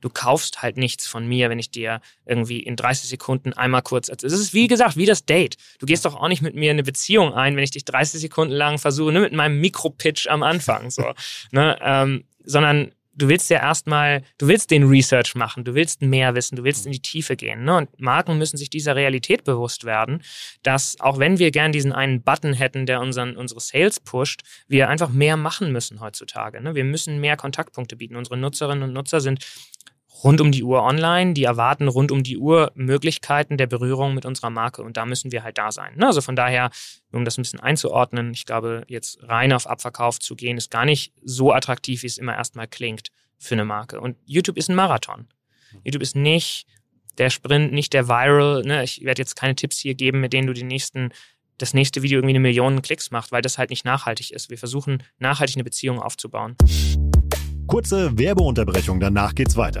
Du kaufst halt nichts von mir, wenn ich dir irgendwie in 30 Sekunden einmal kurz. Es ist wie gesagt wie das Date. Du gehst doch auch nicht mit mir eine Beziehung ein, wenn ich dich 30 Sekunden lang versuche, ne, mit meinem Mikropitch am Anfang. So, ne, ähm, sondern du willst ja erstmal, du willst den Research machen, du willst mehr wissen, du willst in die Tiefe gehen. Ne? Und Marken müssen sich dieser Realität bewusst werden, dass auch wenn wir gern diesen einen Button hätten, der unseren, unsere Sales pusht, wir einfach mehr machen müssen heutzutage. Ne? Wir müssen mehr Kontaktpunkte bieten. Unsere Nutzerinnen und Nutzer sind rund um die Uhr online, die erwarten rund um die Uhr Möglichkeiten der Berührung mit unserer Marke und da müssen wir halt da sein. Ne? Also von daher, um das ein bisschen einzuordnen, ich glaube, jetzt rein auf Abverkauf zu gehen, ist gar nicht so attraktiv, wie es immer erstmal klingt für eine Marke. Und YouTube ist ein Marathon. YouTube ist nicht der Sprint, nicht der Viral. Ne? Ich werde jetzt keine Tipps hier geben, mit denen du die nächsten das nächste Video irgendwie eine Million Klicks macht, weil das halt nicht nachhaltig ist. Wir versuchen nachhaltig eine Beziehung aufzubauen. Kurze Werbeunterbrechung, danach geht's weiter.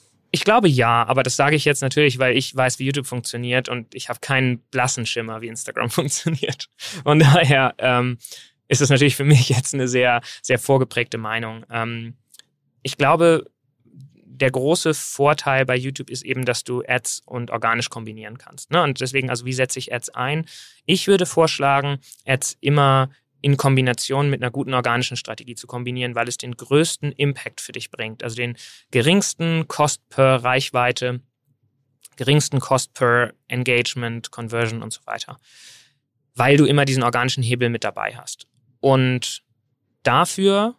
Ich glaube ja, aber das sage ich jetzt natürlich, weil ich weiß, wie YouTube funktioniert und ich habe keinen blassen Schimmer, wie Instagram funktioniert. Von daher ähm, ist es natürlich für mich jetzt eine sehr, sehr vorgeprägte Meinung. Ähm, ich glaube, der große Vorteil bei YouTube ist eben, dass du Ads und organisch kombinieren kannst. Ne? Und deswegen, also wie setze ich Ads ein? Ich würde vorschlagen, Ads immer in Kombination mit einer guten organischen Strategie zu kombinieren, weil es den größten Impact für dich bringt. Also den geringsten Cost per Reichweite, geringsten Cost per Engagement, Conversion und so weiter. Weil du immer diesen organischen Hebel mit dabei hast. Und dafür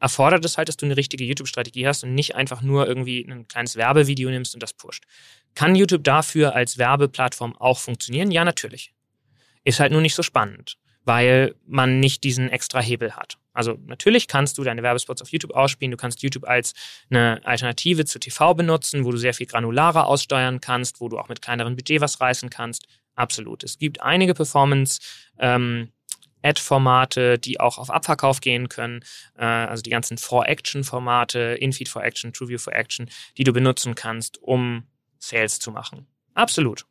erfordert es halt, dass du eine richtige YouTube-Strategie hast und nicht einfach nur irgendwie ein kleines Werbevideo nimmst und das pusht. Kann YouTube dafür als Werbeplattform auch funktionieren? Ja, natürlich. Ist halt nur nicht so spannend weil man nicht diesen extra Hebel hat. Also natürlich kannst du deine Werbespots auf YouTube ausspielen, du kannst YouTube als eine Alternative zu TV benutzen, wo du sehr viel granularer aussteuern kannst, wo du auch mit kleineren Budget was reißen kannst. Absolut. Es gibt einige Performance ähm, Ad-Formate, die auch auf Abverkauf gehen können, äh, also die ganzen For-Action-Formate, Infeed for Action, TrueView for Action, die du benutzen kannst, um Sales zu machen. Absolut.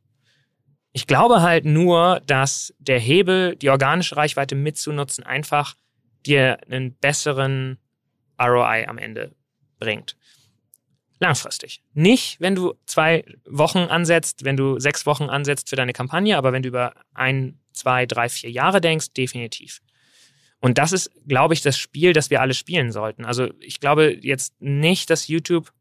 Ich glaube halt nur, dass der Hebel, die organische Reichweite mitzunutzen, einfach dir einen besseren ROI am Ende bringt. Langfristig. Nicht, wenn du zwei Wochen ansetzt, wenn du sechs Wochen ansetzt für deine Kampagne, aber wenn du über ein, zwei, drei, vier Jahre denkst, definitiv. Und das ist, glaube ich, das Spiel, das wir alle spielen sollten. Also ich glaube jetzt nicht, dass YouTube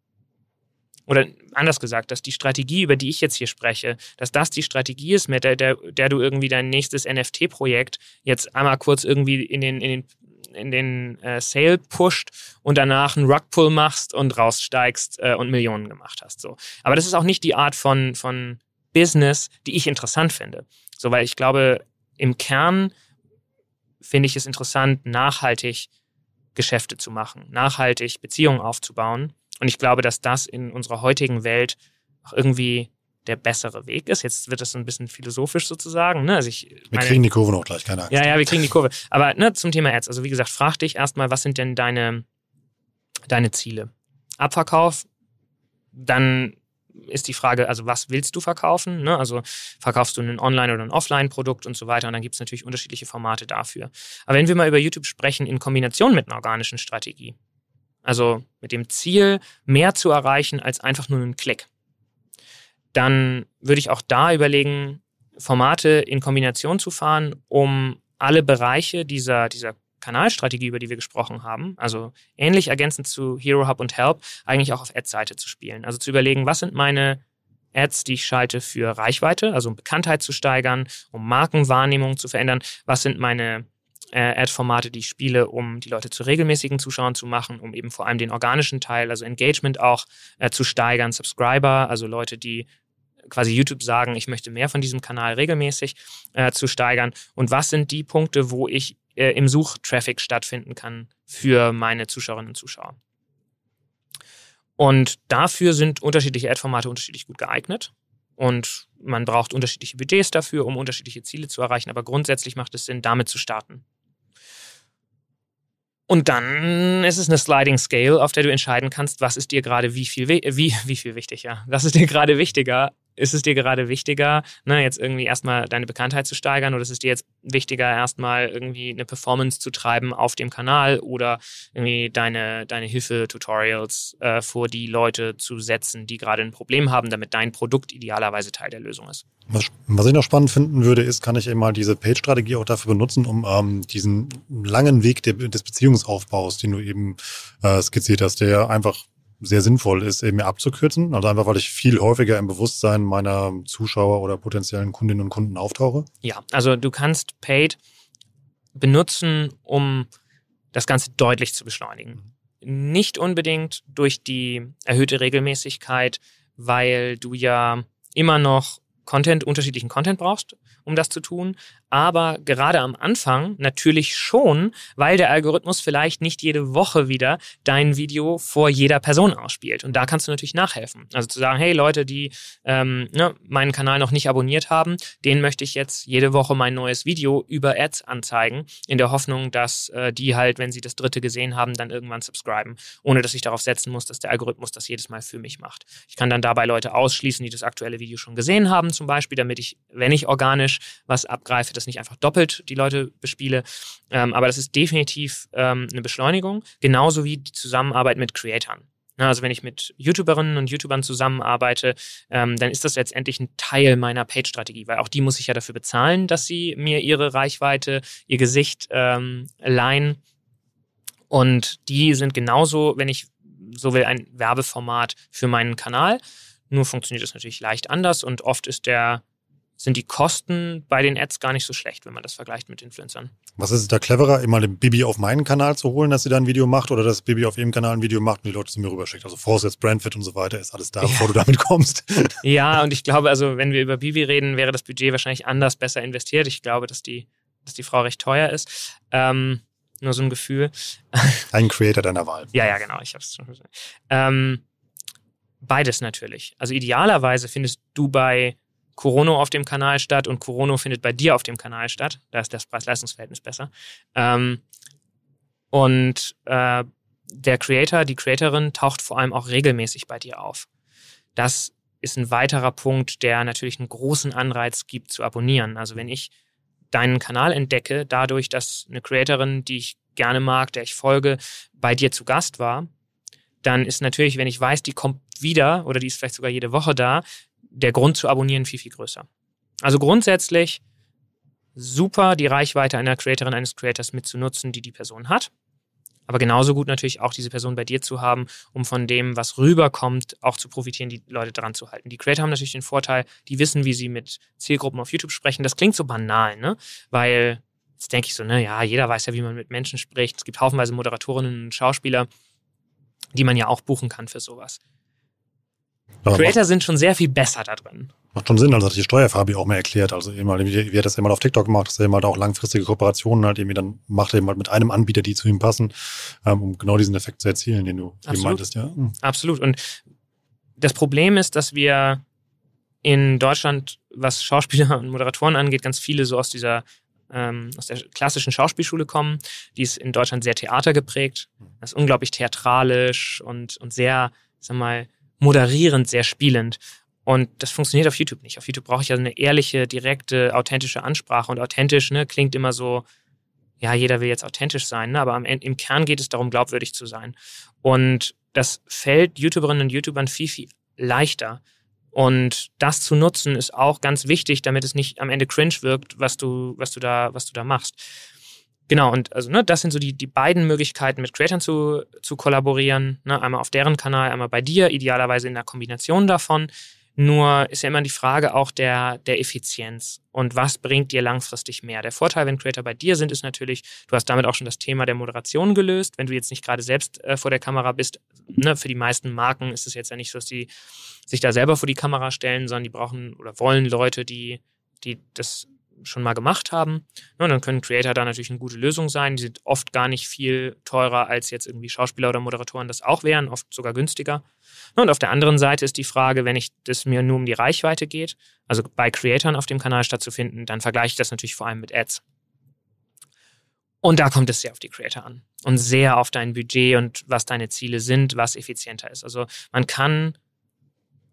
oder anders gesagt, dass die Strategie, über die ich jetzt hier spreche, dass das die Strategie ist, mit der, der, der du irgendwie dein nächstes NFT-Projekt jetzt einmal kurz irgendwie in den, in den in den äh, Sale pusht und danach einen Rugpull machst und raussteigst äh, und Millionen gemacht hast. So. Aber das ist auch nicht die Art von, von Business, die ich interessant finde. So, weil ich glaube, im Kern finde ich es interessant, nachhaltig Geschäfte zu machen, nachhaltig Beziehungen aufzubauen und ich glaube, dass das in unserer heutigen Welt auch irgendwie der bessere Weg ist. Jetzt wird das ein bisschen philosophisch sozusagen. Ne? Also ich, wir kriegen die Kurve noch gleich, keine Angst. Ja, ja, wir kriegen die Kurve. Aber ne, zum Thema Ads. Also wie gesagt, frag dich erstmal, was sind denn deine, deine Ziele? Abverkauf, dann ist die Frage, also was willst du verkaufen? Ne? Also verkaufst du ein Online- oder ein Offline-Produkt und so weiter. Und dann gibt es natürlich unterschiedliche Formate dafür. Aber wenn wir mal über YouTube sprechen in Kombination mit einer organischen Strategie, also mit dem Ziel, mehr zu erreichen als einfach nur einen Klick, dann würde ich auch da überlegen, Formate in Kombination zu fahren, um alle Bereiche dieser, dieser Kanalstrategie, über die wir gesprochen haben, also ähnlich ergänzend zu Hero Hub und Help, eigentlich auch auf Ad-Seite zu spielen. Also zu überlegen, was sind meine Ads, die ich schalte für Reichweite, also um Bekanntheit zu steigern, um Markenwahrnehmung zu verändern, was sind meine äh, Ad-Formate, die ich spiele, um die Leute zu regelmäßigen Zuschauern zu machen, um eben vor allem den organischen Teil, also Engagement auch äh, zu steigern, Subscriber, also Leute, die quasi YouTube sagen, ich möchte mehr von diesem Kanal regelmäßig äh, zu steigern. Und was sind die Punkte, wo ich äh, im Suchtraffic stattfinden kann für meine Zuschauerinnen und Zuschauer? Und dafür sind unterschiedliche Ad-Formate unterschiedlich gut geeignet. Und man braucht unterschiedliche Budgets dafür, um unterschiedliche Ziele zu erreichen. Aber grundsätzlich macht es Sinn, damit zu starten. Und dann ist es eine Sliding Scale, auf der du entscheiden kannst, was ist dir gerade wie viel, wie, wie viel wichtig. Was ist dir gerade wichtiger, ist es dir gerade wichtiger, ne, jetzt irgendwie erstmal deine Bekanntheit zu steigern oder ist es dir jetzt wichtiger, erstmal irgendwie eine Performance zu treiben auf dem Kanal oder irgendwie deine, deine Hilfe-Tutorials äh, vor die Leute zu setzen, die gerade ein Problem haben, damit dein Produkt idealerweise Teil der Lösung ist? Was, was ich noch spannend finden würde, ist, kann ich eben mal diese Page-Strategie auch dafür benutzen, um ähm, diesen langen Weg de, des Beziehungsaufbaus, den du eben äh, skizziert hast, der einfach sehr sinnvoll ist, eben abzukürzen. Also einfach, weil ich viel häufiger im Bewusstsein meiner Zuschauer oder potenziellen Kundinnen und Kunden auftauche. Ja, also du kannst Paid benutzen, um das Ganze deutlich zu beschleunigen. Nicht unbedingt durch die erhöhte Regelmäßigkeit, weil du ja immer noch Content, unterschiedlichen Content brauchst, um das zu tun aber gerade am Anfang natürlich schon, weil der Algorithmus vielleicht nicht jede Woche wieder dein Video vor jeder Person ausspielt. Und da kannst du natürlich nachhelfen. Also zu sagen, hey Leute, die ähm, ne, meinen Kanal noch nicht abonniert haben, denen möchte ich jetzt jede Woche mein neues Video über Ads anzeigen, in der Hoffnung, dass äh, die halt, wenn sie das dritte gesehen haben, dann irgendwann subscriben, ohne dass ich darauf setzen muss, dass der Algorithmus das jedes Mal für mich macht. Ich kann dann dabei Leute ausschließen, die das aktuelle Video schon gesehen haben, zum Beispiel, damit ich, wenn ich organisch was abgreife, das nicht einfach doppelt die Leute bespiele. Ähm, aber das ist definitiv ähm, eine Beschleunigung, genauso wie die Zusammenarbeit mit Creatoren. Also wenn ich mit YouTuberinnen und YouTubern zusammenarbeite, ähm, dann ist das letztendlich ein Teil meiner Page-Strategie, weil auch die muss ich ja dafür bezahlen, dass sie mir ihre Reichweite, ihr Gesicht ähm, leihen. Und die sind genauso, wenn ich so will, ein Werbeformat für meinen Kanal. Nur funktioniert das natürlich leicht anders und oft ist der sind die Kosten bei den Ads gar nicht so schlecht, wenn man das vergleicht mit Influencern. Was ist da cleverer, immer den Bibi auf meinen Kanal zu holen, dass sie da ein Video macht oder dass Bibi auf ihrem Kanal ein Video macht und die Leute zu mir rüberschickt? Also Vorsatz, Brandfit und so weiter ist alles da, ja. bevor du damit kommst. Ja, und ich glaube, also wenn wir über Bibi reden, wäre das Budget wahrscheinlich anders besser investiert. Ich glaube, dass die, dass die Frau recht teuer ist. Ähm, nur so ein Gefühl. Ein Creator deiner Wahl. Ja, ja, genau. Ich habe es schon gesagt. Ähm, beides natürlich. Also idealerweise findest du bei Corono auf dem Kanal statt und Corono findet bei dir auf dem Kanal statt. Da ist das Preis-Leistungs-Verhältnis besser. Ähm, und äh, der Creator, die Creatorin taucht vor allem auch regelmäßig bei dir auf. Das ist ein weiterer Punkt, der natürlich einen großen Anreiz gibt zu abonnieren. Also wenn ich deinen Kanal entdecke, dadurch, dass eine Creatorin, die ich gerne mag, der ich folge, bei dir zu Gast war, dann ist natürlich, wenn ich weiß, die kommt wieder oder die ist vielleicht sogar jede Woche da, der Grund zu abonnieren viel, viel größer. Also grundsätzlich super, die Reichweite einer Creatorin, eines Creators mitzunutzen, die die Person hat. Aber genauso gut natürlich auch diese Person bei dir zu haben, um von dem, was rüberkommt, auch zu profitieren, die Leute dran zu halten. Die Creator haben natürlich den Vorteil, die wissen, wie sie mit Zielgruppen auf YouTube sprechen. Das klingt so banal, ne? Weil jetzt denke ich so, ne, ja, jeder weiß ja, wie man mit Menschen spricht. Es gibt haufenweise Moderatorinnen und Schauspieler, die man ja auch buchen kann für sowas. Aber Creator macht, sind schon sehr viel besser da drin. Macht schon Sinn, also hat die Steuerfabi auch mal erklärt. Also eben halt, wie, er das immer auf TikTok gemacht, dass er eben halt auch langfristige Kooperationen halt irgendwie dann macht, eben halt mit einem Anbieter, die zu ihm passen, ähm, um genau diesen Effekt zu erzielen, den du eben meintest, ja. Mhm. Absolut. Und das Problem ist, dass wir in Deutschland, was Schauspieler und Moderatoren angeht, ganz viele so aus dieser ähm, aus der klassischen Schauspielschule kommen. Die ist in Deutschland sehr theatergeprägt. Das ist unglaublich theatralisch und, und sehr, sag mal, moderierend, sehr spielend. Und das funktioniert auf YouTube nicht. Auf YouTube brauche ich ja eine ehrliche, direkte, authentische Ansprache. Und authentisch ne, klingt immer so, ja, jeder will jetzt authentisch sein, ne? aber am im Kern geht es darum, glaubwürdig zu sein. Und das fällt YouTuberinnen und YouTubern viel, viel leichter. Und das zu nutzen ist auch ganz wichtig, damit es nicht am Ende cringe wirkt, was du, was du da, was du da machst. Genau, und also ne, das sind so die, die beiden Möglichkeiten, mit Creators zu, zu kollaborieren. Ne? Einmal auf deren Kanal, einmal bei dir, idealerweise in der Kombination davon. Nur ist ja immer die Frage auch der, der Effizienz und was bringt dir langfristig mehr. Der Vorteil, wenn Creator bei dir sind, ist natürlich, du hast damit auch schon das Thema der Moderation gelöst. Wenn du jetzt nicht gerade selbst äh, vor der Kamera bist, ne, für die meisten Marken ist es jetzt ja nicht so, dass die sich da selber vor die Kamera stellen, sondern die brauchen oder wollen Leute, die, die das schon mal gemacht haben. Und dann können Creator da natürlich eine gute Lösung sein. Die sind oft gar nicht viel teurer, als jetzt irgendwie Schauspieler oder Moderatoren das auch wären, oft sogar günstiger. Und auf der anderen Seite ist die Frage, wenn ich das mir nur um die Reichweite geht, also bei Creatoren auf dem Kanal stattzufinden, dann vergleiche ich das natürlich vor allem mit Ads. Und da kommt es sehr auf die Creator an und sehr auf dein Budget und was deine Ziele sind, was effizienter ist. Also man kann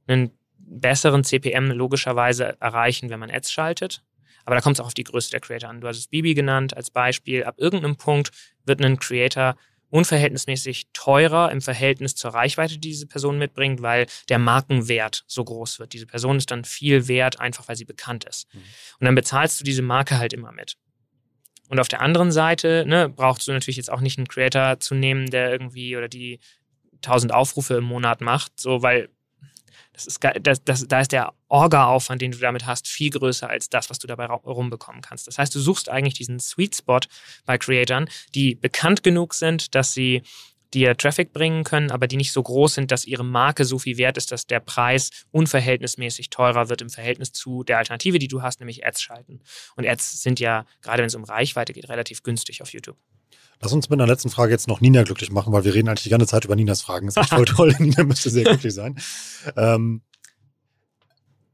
einen besseren CPM logischerweise erreichen, wenn man Ads schaltet. Aber da kommt es auch auf die Größe der Creator an. Du hast es Bibi genannt als Beispiel. Ab irgendeinem Punkt wird ein Creator unverhältnismäßig teurer im Verhältnis zur Reichweite, die diese Person mitbringt, weil der Markenwert so groß wird. Diese Person ist dann viel wert, einfach weil sie bekannt ist. Mhm. Und dann bezahlst du diese Marke halt immer mit. Und auf der anderen Seite ne, brauchst du natürlich jetzt auch nicht einen Creator zu nehmen, der irgendwie oder die 1000 Aufrufe im Monat macht, so weil das ist, das, das, da ist der Orga-Aufwand, den du damit hast, viel größer als das, was du dabei rumbekommen kannst. Das heißt, du suchst eigentlich diesen Sweet Spot bei Creatoren, die bekannt genug sind, dass sie dir Traffic bringen können, aber die nicht so groß sind, dass ihre Marke so viel wert ist, dass der Preis unverhältnismäßig teurer wird im Verhältnis zu der Alternative, die du hast, nämlich Ads schalten. Und Ads sind ja, gerade wenn es um Reichweite geht, relativ günstig auf YouTube. Lass uns mit einer letzten Frage jetzt noch Nina glücklich machen, weil wir reden eigentlich die ganze Zeit über Ninas Fragen. Das ist echt voll toll. Nina müsste sehr glücklich sein. Ähm,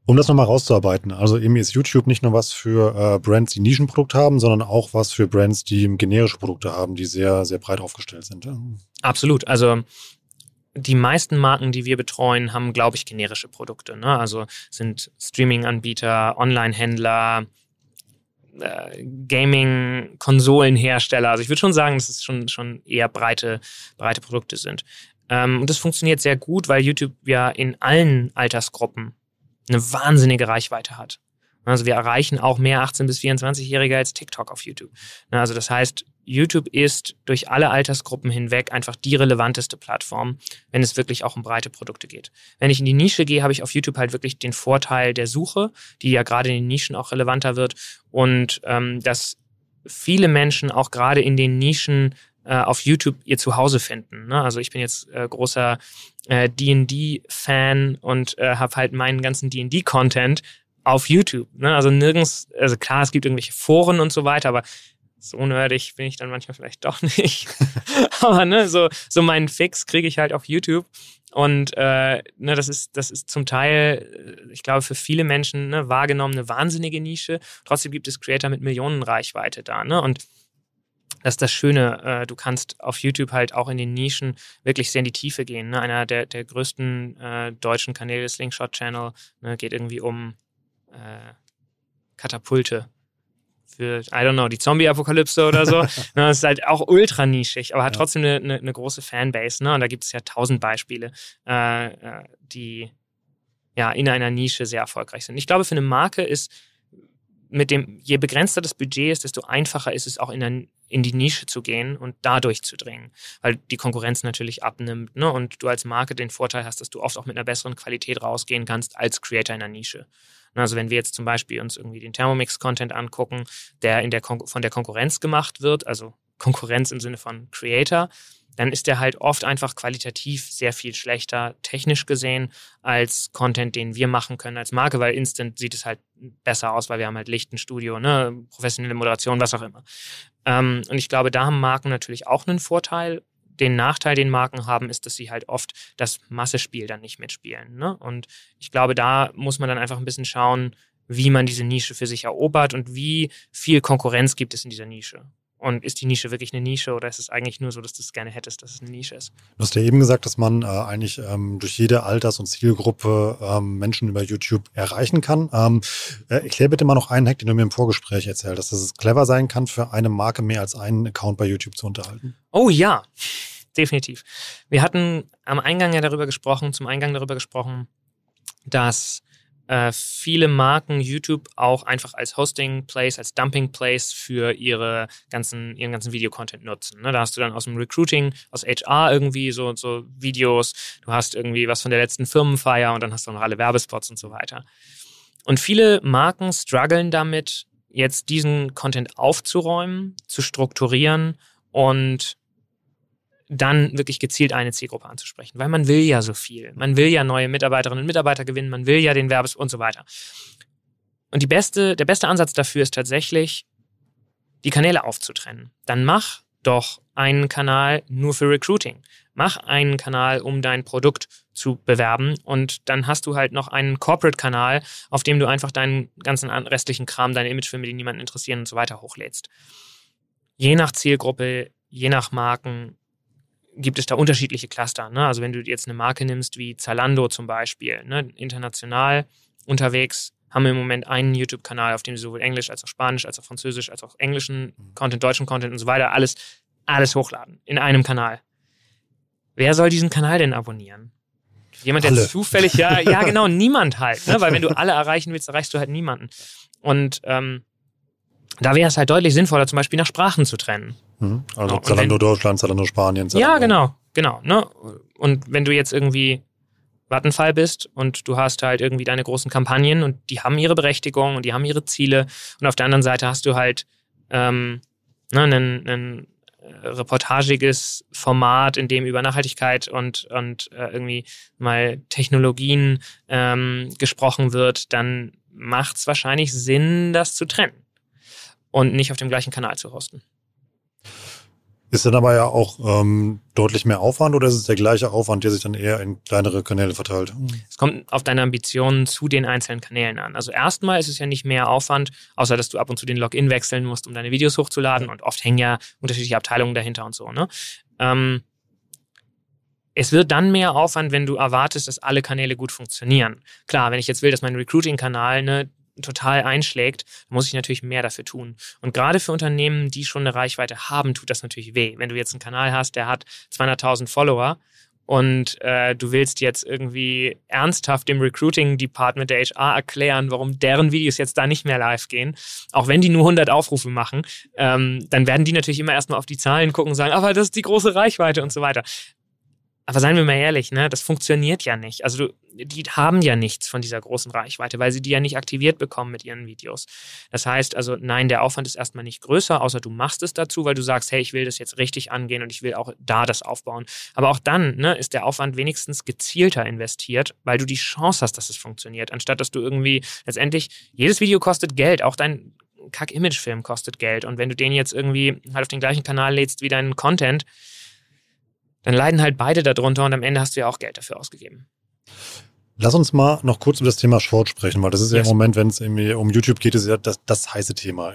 um das nochmal rauszuarbeiten, also eben ist YouTube nicht nur was für äh, Brands, die Nischenprodukte haben, sondern auch was für Brands, die generische Produkte haben, die sehr, sehr breit aufgestellt sind. Ja? Absolut. Also die meisten Marken, die wir betreuen, haben, glaube ich, generische Produkte. Ne? Also sind Streaming-Anbieter, Online-Händler, äh, Gaming-Konsolenhersteller. Also ich würde schon sagen, dass es schon, schon eher breite, breite Produkte sind. Ähm, und das funktioniert sehr gut, weil YouTube ja in allen Altersgruppen eine wahnsinnige Reichweite hat. Also wir erreichen auch mehr 18- bis 24-Jährige als TikTok auf YouTube. Also das heißt, YouTube ist durch alle Altersgruppen hinweg einfach die relevanteste Plattform, wenn es wirklich auch um breite Produkte geht. Wenn ich in die Nische gehe, habe ich auf YouTube halt wirklich den Vorteil der Suche, die ja gerade in den Nischen auch relevanter wird und ähm, dass viele Menschen auch gerade in den Nischen äh, auf YouTube ihr Zuhause finden. Ne? Also ich bin jetzt äh, großer äh, D&D-Fan und äh, habe halt meinen ganzen D&D-Content auf YouTube. Ne? Also nirgends, also klar, es gibt irgendwelche Foren und so weiter, aber so nerdig bin ich dann manchmal vielleicht doch nicht. aber ne, so, so meinen Fix kriege ich halt auf YouTube. Und äh, ne, das ist, das ist zum Teil, äh, ich glaube, für viele Menschen ne, wahrgenommen eine wahnsinnige Nische. Trotzdem gibt es Creator mit Millionen Reichweite da. Ne? Und das ist das Schöne, äh, du kannst auf YouTube halt auch in den Nischen wirklich sehr in die Tiefe gehen. Ne? Einer der, der größten äh, deutschen Kanäle, Slingshot Channel, ne, geht irgendwie um äh, Katapulte für, I don't know, die Zombie-Apokalypse oder so. das ist halt auch ultra nischig, aber hat ja. trotzdem eine, eine, eine, große Fanbase. Ne? Und da gibt es ja tausend Beispiele, äh, äh, die ja in einer Nische sehr erfolgreich sind. Ich glaube, für eine Marke ist mit dem, je begrenzter das Budget ist, desto einfacher ist es auch in, ein, in die Nische zu gehen und da durchzudringen, weil die Konkurrenz natürlich abnimmt ne? und du als Marke den Vorteil hast, dass du oft auch mit einer besseren Qualität rausgehen kannst als Creator in der Nische. Also wenn wir jetzt zum Beispiel uns irgendwie den Thermomix-Content angucken, der, in der von der Konkurrenz gemacht wird, also Konkurrenz im Sinne von Creator, dann ist der halt oft einfach qualitativ sehr viel schlechter, technisch gesehen, als Content, den wir machen können als Marke, weil Instant sieht es halt besser aus, weil wir haben halt Licht, ein Studio, ne, professionelle Moderation, was auch immer. Ähm, und ich glaube, da haben Marken natürlich auch einen Vorteil. Den Nachteil, den Marken haben, ist, dass sie halt oft das Massespiel dann nicht mitspielen. Ne? Und ich glaube, da muss man dann einfach ein bisschen schauen, wie man diese Nische für sich erobert und wie viel Konkurrenz gibt es in dieser Nische. Und ist die Nische wirklich eine Nische oder ist es eigentlich nur so, dass du es gerne hättest, dass es eine Nische ist? Du hast ja eben gesagt, dass man äh, eigentlich ähm, durch jede Alters- und Zielgruppe ähm, Menschen über YouTube erreichen kann. Ähm, äh, erklär bitte mal noch einen Hack, den du mir im Vorgespräch erzählt hast, dass es clever sein kann, für eine Marke mehr als einen Account bei YouTube zu unterhalten. Oh ja, definitiv. Wir hatten am Eingang ja darüber gesprochen, zum Eingang darüber gesprochen, dass äh, viele Marken YouTube auch einfach als Hosting Place, als Dumping Place für ihre ganzen, ihren ganzen Videocontent nutzen. Ne? Da hast du dann aus dem Recruiting, aus HR irgendwie so, so Videos, du hast irgendwie was von der letzten Firmenfeier und dann hast du noch alle Werbespots und so weiter. Und viele Marken strugglen damit, jetzt diesen Content aufzuräumen, zu strukturieren und dann wirklich gezielt eine Zielgruppe anzusprechen, weil man will ja so viel. Man will ja neue Mitarbeiterinnen und Mitarbeiter gewinnen, man will ja den Werbes und so weiter. und die beste, der beste Ansatz dafür ist tatsächlich, die Kanäle aufzutrennen. Dann mach doch einen Kanal nur für Recruiting. Mach einen Kanal, um dein Produkt zu bewerben und dann hast du halt noch einen Corporate-Kanal, auf dem du einfach deinen ganzen restlichen Kram, deine Imagefilme, die niemanden interessieren und so weiter hochlädst. Je nach Zielgruppe, je nach Marken gibt es da unterschiedliche Cluster. Ne? Also wenn du jetzt eine Marke nimmst wie Zalando zum Beispiel, ne? international unterwegs, haben wir im Moment einen YouTube-Kanal, auf dem sie sowohl Englisch als auch Spanisch, als auch Französisch, als auch englischen mhm. Content, deutschen Content und so weiter alles, alles hochladen in einem Kanal. Wer soll diesen Kanal denn abonnieren? Jemand, der alle. zufällig, ja, ja, genau, niemand halt, ne? Weil wenn du alle erreichen willst, erreichst du halt niemanden. Und ähm, da wäre es halt deutlich sinnvoller, zum Beispiel nach Sprachen zu trennen. Mhm. Also genau. Zalando Deutschland, Zalando Spanien. Zalando. Ja, genau, genau. Ne? Und wenn du jetzt irgendwie Vattenfall bist und du hast halt irgendwie deine großen Kampagnen und die haben ihre Berechtigung und die haben ihre Ziele und auf der anderen Seite hast du halt ähm, ne, einen, einen äh, reportagiges Format, in dem über Nachhaltigkeit und, und äh, irgendwie mal Technologien ähm, gesprochen wird, dann macht es wahrscheinlich Sinn, das zu trennen und nicht auf dem gleichen Kanal zu hosten. Ist dann aber ja auch ähm, deutlich mehr Aufwand oder ist es der gleiche Aufwand, der sich dann eher in kleinere Kanäle verteilt? Es kommt auf deine Ambitionen zu den einzelnen Kanälen an. Also erstmal ist es ja nicht mehr Aufwand, außer dass du ab und zu den Login wechseln musst, um deine Videos hochzuladen und oft hängen ja unterschiedliche Abteilungen dahinter und so. Ne? Ähm, es wird dann mehr Aufwand, wenn du erwartest, dass alle Kanäle gut funktionieren. Klar, wenn ich jetzt will, dass mein Recruiting-Kanal ne, total einschlägt, muss ich natürlich mehr dafür tun. Und gerade für Unternehmen, die schon eine Reichweite haben, tut das natürlich weh. Wenn du jetzt einen Kanal hast, der hat 200.000 Follower und äh, du willst jetzt irgendwie ernsthaft dem Recruiting-Department der HR erklären, warum deren Videos jetzt da nicht mehr live gehen, auch wenn die nur 100 Aufrufe machen, ähm, dann werden die natürlich immer erstmal auf die Zahlen gucken und sagen, aber das ist die große Reichweite und so weiter. Aber seien wir mal ehrlich, ne, das funktioniert ja nicht. Also du, die haben ja nichts von dieser großen Reichweite, weil sie die ja nicht aktiviert bekommen mit ihren Videos. Das heißt also, nein, der Aufwand ist erstmal nicht größer, außer du machst es dazu, weil du sagst, hey, ich will das jetzt richtig angehen und ich will auch da das aufbauen. Aber auch dann ne, ist der Aufwand wenigstens gezielter investiert, weil du die Chance hast, dass es funktioniert, anstatt dass du irgendwie letztendlich jedes Video kostet Geld, auch dein Kack-Image-Film kostet Geld. Und wenn du den jetzt irgendwie halt auf den gleichen Kanal lädst wie deinen Content, dann leiden halt beide darunter und am Ende hast du ja auch Geld dafür ausgegeben. Lass uns mal noch kurz über das Thema Short sprechen, weil das ist yes. ja im Moment, wenn es irgendwie um YouTube geht, ist ja das, das heiße Thema.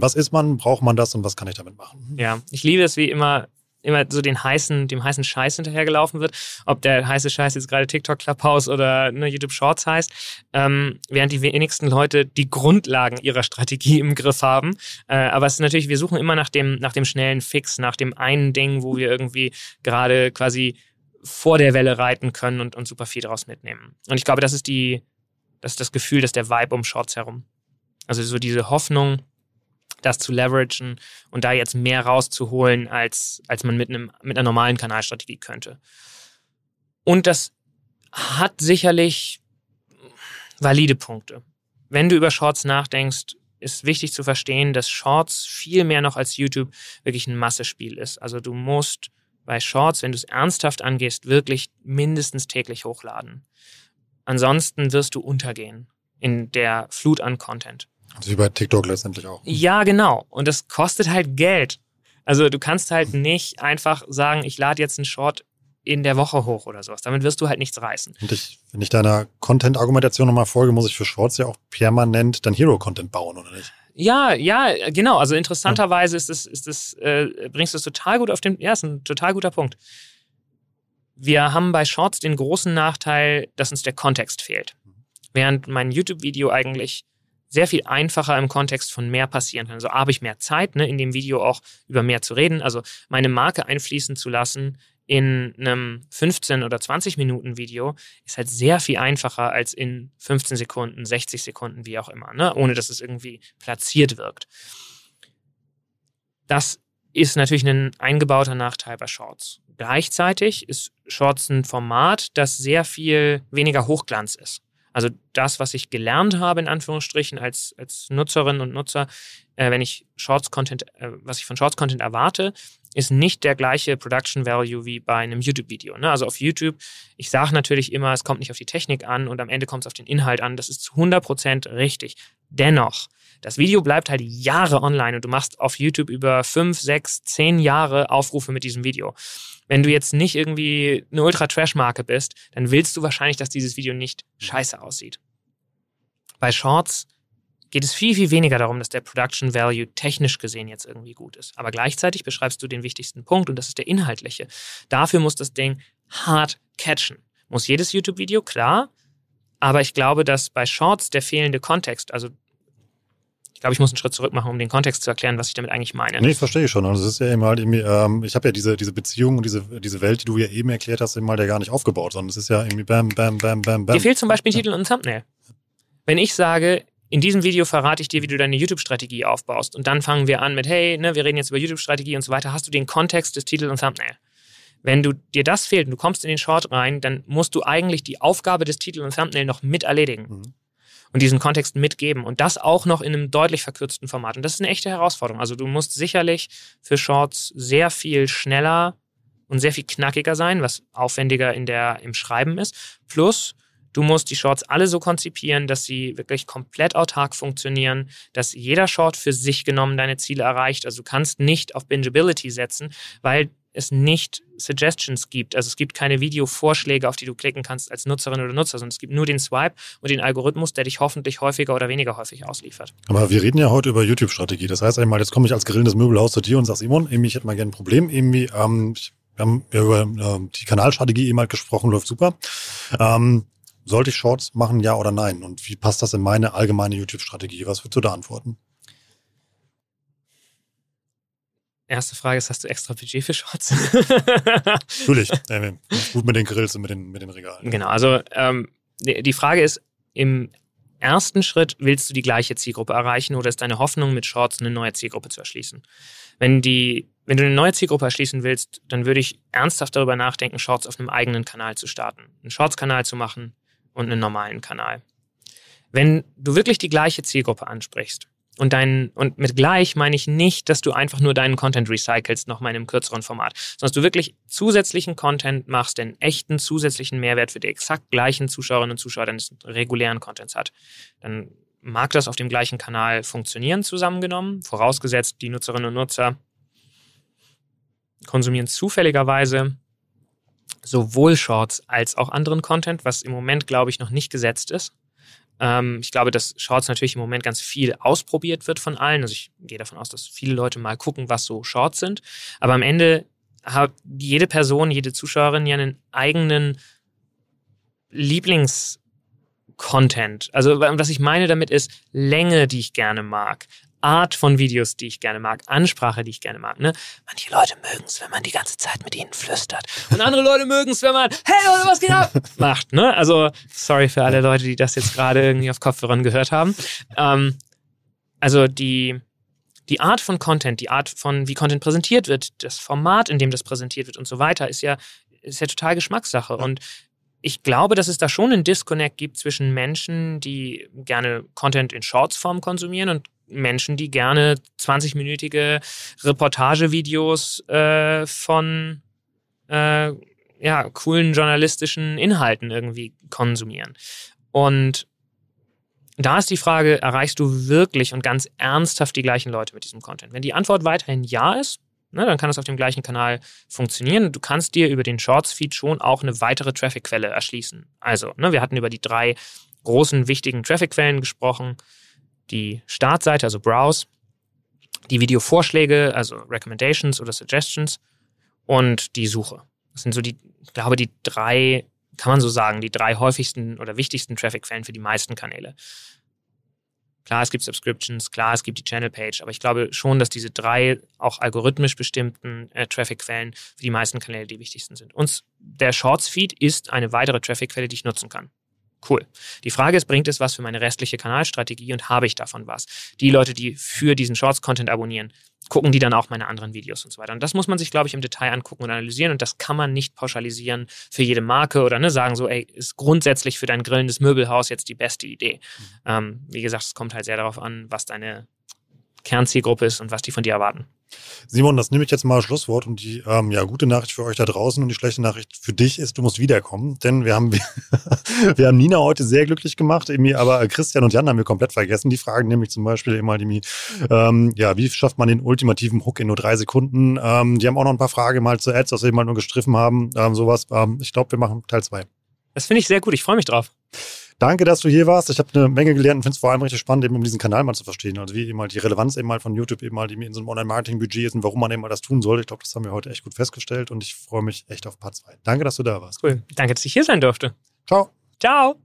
Was ist man, braucht man das und was kann ich damit machen? Ja, ich liebe es wie immer, immer so den heißen, dem heißen Scheiß hinterhergelaufen wird. Ob der heiße Scheiß jetzt gerade TikTok Clubhouse oder ne, YouTube Shorts heißt, ähm, während die wenigsten Leute die Grundlagen ihrer Strategie im Griff haben. Äh, aber es ist natürlich, wir suchen immer nach dem, nach dem schnellen Fix, nach dem einen Ding, wo wir irgendwie gerade quasi vor der Welle reiten können und, und super viel daraus mitnehmen. Und ich glaube, das ist die, das ist das Gefühl, das ist der Vibe um Shorts herum. Also so diese Hoffnung, das zu leveragen und da jetzt mehr rauszuholen, als, als man mit, einem, mit einer normalen Kanalstrategie könnte. Und das hat sicherlich valide Punkte. Wenn du über Shorts nachdenkst, ist wichtig zu verstehen, dass Shorts viel mehr noch als YouTube wirklich ein Massespiel ist. Also du musst bei Shorts, wenn du es ernsthaft angehst, wirklich mindestens täglich hochladen. Ansonsten wirst du untergehen in der Flut an Content. Also wie bei TikTok letztendlich auch. Ja, genau. Und das kostet halt Geld. Also du kannst halt nicht einfach sagen, ich lade jetzt einen Short in der Woche hoch oder sowas. Damit wirst du halt nichts reißen. Und ich, wenn ich deiner Content-Argumentation nochmal folge, muss ich für Shorts ja auch permanent dann Hero-Content bauen, oder nicht? Ja, ja, genau. Also interessanterweise ist es, ist es, äh, bringst du es total gut auf den, ja, ist ein total guter Punkt. Wir haben bei Shorts den großen Nachteil, dass uns der Kontext fehlt. Während mein YouTube-Video eigentlich sehr viel einfacher im Kontext von mehr passieren kann. Also habe ich mehr Zeit, ne, in dem Video auch über mehr zu reden, also meine Marke einfließen zu lassen in einem 15 oder 20 Minuten Video ist halt sehr viel einfacher als in 15 Sekunden, 60 Sekunden, wie auch immer, ne? ohne dass es irgendwie platziert wirkt. Das ist natürlich ein eingebauter Nachteil bei Shorts. Gleichzeitig ist Shorts ein Format, das sehr viel weniger Hochglanz ist. Also das, was ich gelernt habe, in Anführungsstrichen, als, als Nutzerin und Nutzer, äh, wenn ich Shorts-Content, äh, was ich von Shorts-Content erwarte, ist nicht der gleiche Production Value wie bei einem YouTube-Video. Ne? Also auf YouTube, ich sage natürlich immer, es kommt nicht auf die Technik an und am Ende kommt es auf den Inhalt an. Das ist zu 100% richtig. Dennoch, das Video bleibt halt Jahre online und du machst auf YouTube über fünf, sechs, zehn Jahre Aufrufe mit diesem Video. Wenn du jetzt nicht irgendwie eine Ultra-Trash-Marke bist, dann willst du wahrscheinlich, dass dieses Video nicht scheiße aussieht. Bei Shorts geht es viel, viel weniger darum, dass der Production Value technisch gesehen jetzt irgendwie gut ist. Aber gleichzeitig beschreibst du den wichtigsten Punkt und das ist der inhaltliche. Dafür muss das Ding hart catchen. Muss jedes YouTube-Video, klar. Aber ich glaube, dass bei Shorts der fehlende Kontext, also glaube, ich muss einen Schritt zurück machen, um den Kontext zu erklären, was ich damit eigentlich meine. Nee, verstehe ich schon. Also es ist ja eben halt irgendwie, ähm, ich habe ja diese, diese Beziehung und diese, diese Welt, die du ja eben erklärt hast, eben mal der gar nicht aufgebaut, sondern es ist ja irgendwie bam, bam, bam, bam, bam. Dir fehlt zum Beispiel ein Titel und ein Thumbnail. Wenn ich sage, in diesem Video verrate ich dir, wie du deine YouTube-Strategie aufbaust. Und dann fangen wir an mit, hey, ne, wir reden jetzt über YouTube-Strategie und so weiter. Hast du den Kontext des Titels und Thumbnail? Wenn du, dir das fehlt und du kommst in den Short rein, dann musst du eigentlich die Aufgabe des Titels und Thumbnail noch mit erledigen. Mhm. Und diesen Kontext mitgeben. Und das auch noch in einem deutlich verkürzten Format. Und das ist eine echte Herausforderung. Also du musst sicherlich für Shorts sehr viel schneller und sehr viel knackiger sein, was aufwendiger in der, im Schreiben ist. Plus, Du musst die Shorts alle so konzipieren, dass sie wirklich komplett autark funktionieren, dass jeder Short für sich genommen deine Ziele erreicht. Also du kannst nicht auf Bingeability setzen, weil es nicht Suggestions gibt. Also es gibt keine Videovorschläge, auf die du klicken kannst als Nutzerin oder Nutzer, sondern es gibt nur den Swipe und den Algorithmus, der dich hoffentlich häufiger oder weniger häufig ausliefert. Aber wir reden ja heute über YouTube-Strategie. Das heißt einmal, jetzt komme ich als grillendes Möbelhaus zu dir und sag Simon, ich hätte mal gerne ein Problem. Irgendwie, ähm, wir haben ja über äh, die Kanalstrategie eben halt gesprochen, läuft super. Ähm, sollte ich Shorts machen, ja oder nein? Und wie passt das in meine allgemeine YouTube-Strategie? Was würdest du da antworten? Erste Frage ist, hast du extra Budget für Shorts? Natürlich. Äh, gut mit den Grills und mit den, mit den Regalen. Genau, also ähm, die Frage ist, im ersten Schritt willst du die gleiche Zielgruppe erreichen oder ist deine Hoffnung, mit Shorts eine neue Zielgruppe zu erschließen? Wenn, die, wenn du eine neue Zielgruppe erschließen willst, dann würde ich ernsthaft darüber nachdenken, Shorts auf einem eigenen Kanal zu starten. Einen Shorts-Kanal zu machen, und einen normalen Kanal. Wenn du wirklich die gleiche Zielgruppe ansprichst und dein, und mit gleich meine ich nicht, dass du einfach nur deinen Content recycelst, nochmal in einem kürzeren Format, sondern dass du wirklich zusätzlichen Content machst, den echten zusätzlichen Mehrwert für die exakt gleichen Zuschauerinnen und Zuschauer deines regulären Contents hat. Dann mag das auf dem gleichen Kanal funktionieren, zusammengenommen, vorausgesetzt, die Nutzerinnen und Nutzer konsumieren zufälligerweise sowohl Shorts als auch anderen Content, was im Moment, glaube ich, noch nicht gesetzt ist. Ähm, ich glaube, dass Shorts natürlich im Moment ganz viel ausprobiert wird von allen. Also ich gehe davon aus, dass viele Leute mal gucken, was so Shorts sind. Aber am Ende hat jede Person, jede Zuschauerin ja einen eigenen Lieblings- Content. Also was ich meine damit ist Länge, die ich gerne mag, Art von Videos, die ich gerne mag, Ansprache, die ich gerne mag. Ne? Manche Leute mögen es, wenn man die ganze Zeit mit ihnen flüstert. Und andere Leute mögen es, wenn man, hey Leute, was geht ab? macht. Ne? Also, sorry für alle Leute, die das jetzt gerade irgendwie auf Kopfhörern gehört haben. Ähm, also die, die Art von Content, die Art von, wie Content präsentiert wird, das Format, in dem das präsentiert wird und so weiter, ist ja, ist ja total Geschmackssache. Und ich glaube, dass es da schon einen Disconnect gibt zwischen Menschen, die gerne Content in Shorts-Form konsumieren und Menschen, die gerne 20-minütige Reportagevideos äh, von äh, ja, coolen journalistischen Inhalten irgendwie konsumieren. Und da ist die Frage, erreichst du wirklich und ganz ernsthaft die gleichen Leute mit diesem Content? Wenn die Antwort weiterhin ja ist, ne, dann kann es auf dem gleichen Kanal funktionieren. Du kannst dir über den Shorts-Feed schon auch eine weitere Traffic-Quelle erschließen. Also, ne, wir hatten über die drei großen, wichtigen Traffic-Quellen gesprochen die Startseite, also Browse, die Videovorschläge, also Recommendations oder Suggestions und die Suche. Das sind so die, ich glaube, die drei, kann man so sagen, die drei häufigsten oder wichtigsten Traffic-Quellen für die meisten Kanäle. Klar, es gibt Subscriptions, klar, es gibt die Channel-Page, aber ich glaube schon, dass diese drei auch algorithmisch bestimmten äh, Traffic-Quellen für die meisten Kanäle die wichtigsten sind. Und der Shorts-Feed ist eine weitere Traffic-Quelle, die ich nutzen kann. Cool. Die Frage ist, bringt es was für meine restliche Kanalstrategie und habe ich davon was? Die Leute, die für diesen Shorts-Content abonnieren, gucken die dann auch meine anderen Videos und so weiter. Und das muss man sich, glaube ich, im Detail angucken und analysieren. Und das kann man nicht pauschalisieren für jede Marke oder ne, sagen so, ey, ist grundsätzlich für dein grillendes Möbelhaus jetzt die beste Idee. Mhm. Ähm, wie gesagt, es kommt halt sehr darauf an, was deine Kernzielgruppe ist und was die von dir erwarten. Simon, das nehme ich jetzt mal als Schlusswort und die ähm, ja, gute Nachricht für euch da draußen und die schlechte Nachricht für dich ist, du musst wiederkommen, denn wir haben, wir haben Nina heute sehr glücklich gemacht, aber Christian und Jan haben wir komplett vergessen. Die fragen nämlich zum Beispiel immer, die, ähm, ja, wie schafft man den ultimativen Hook in nur drei Sekunden? Ähm, die haben auch noch ein paar Fragen mal zu Ads, was wir mal nur gestriffen haben, ähm, sowas. Ähm, ich glaube, wir machen Teil zwei. Das finde ich sehr gut, ich freue mich drauf. Danke, dass du hier warst. Ich habe eine Menge gelernt und finde es vor allem richtig spannend, eben um diesen Kanal mal zu verstehen. Also wie eben halt die Relevanz eben halt von YouTube eben halt in so einem Online-Marketing-Budget ist und warum man eben mal das tun sollte. Ich glaube, das haben wir heute echt gut festgestellt und ich freue mich echt auf Part 2. Danke, dass du da warst. Cool. Danke, dass ich hier sein durfte. Ciao. Ciao.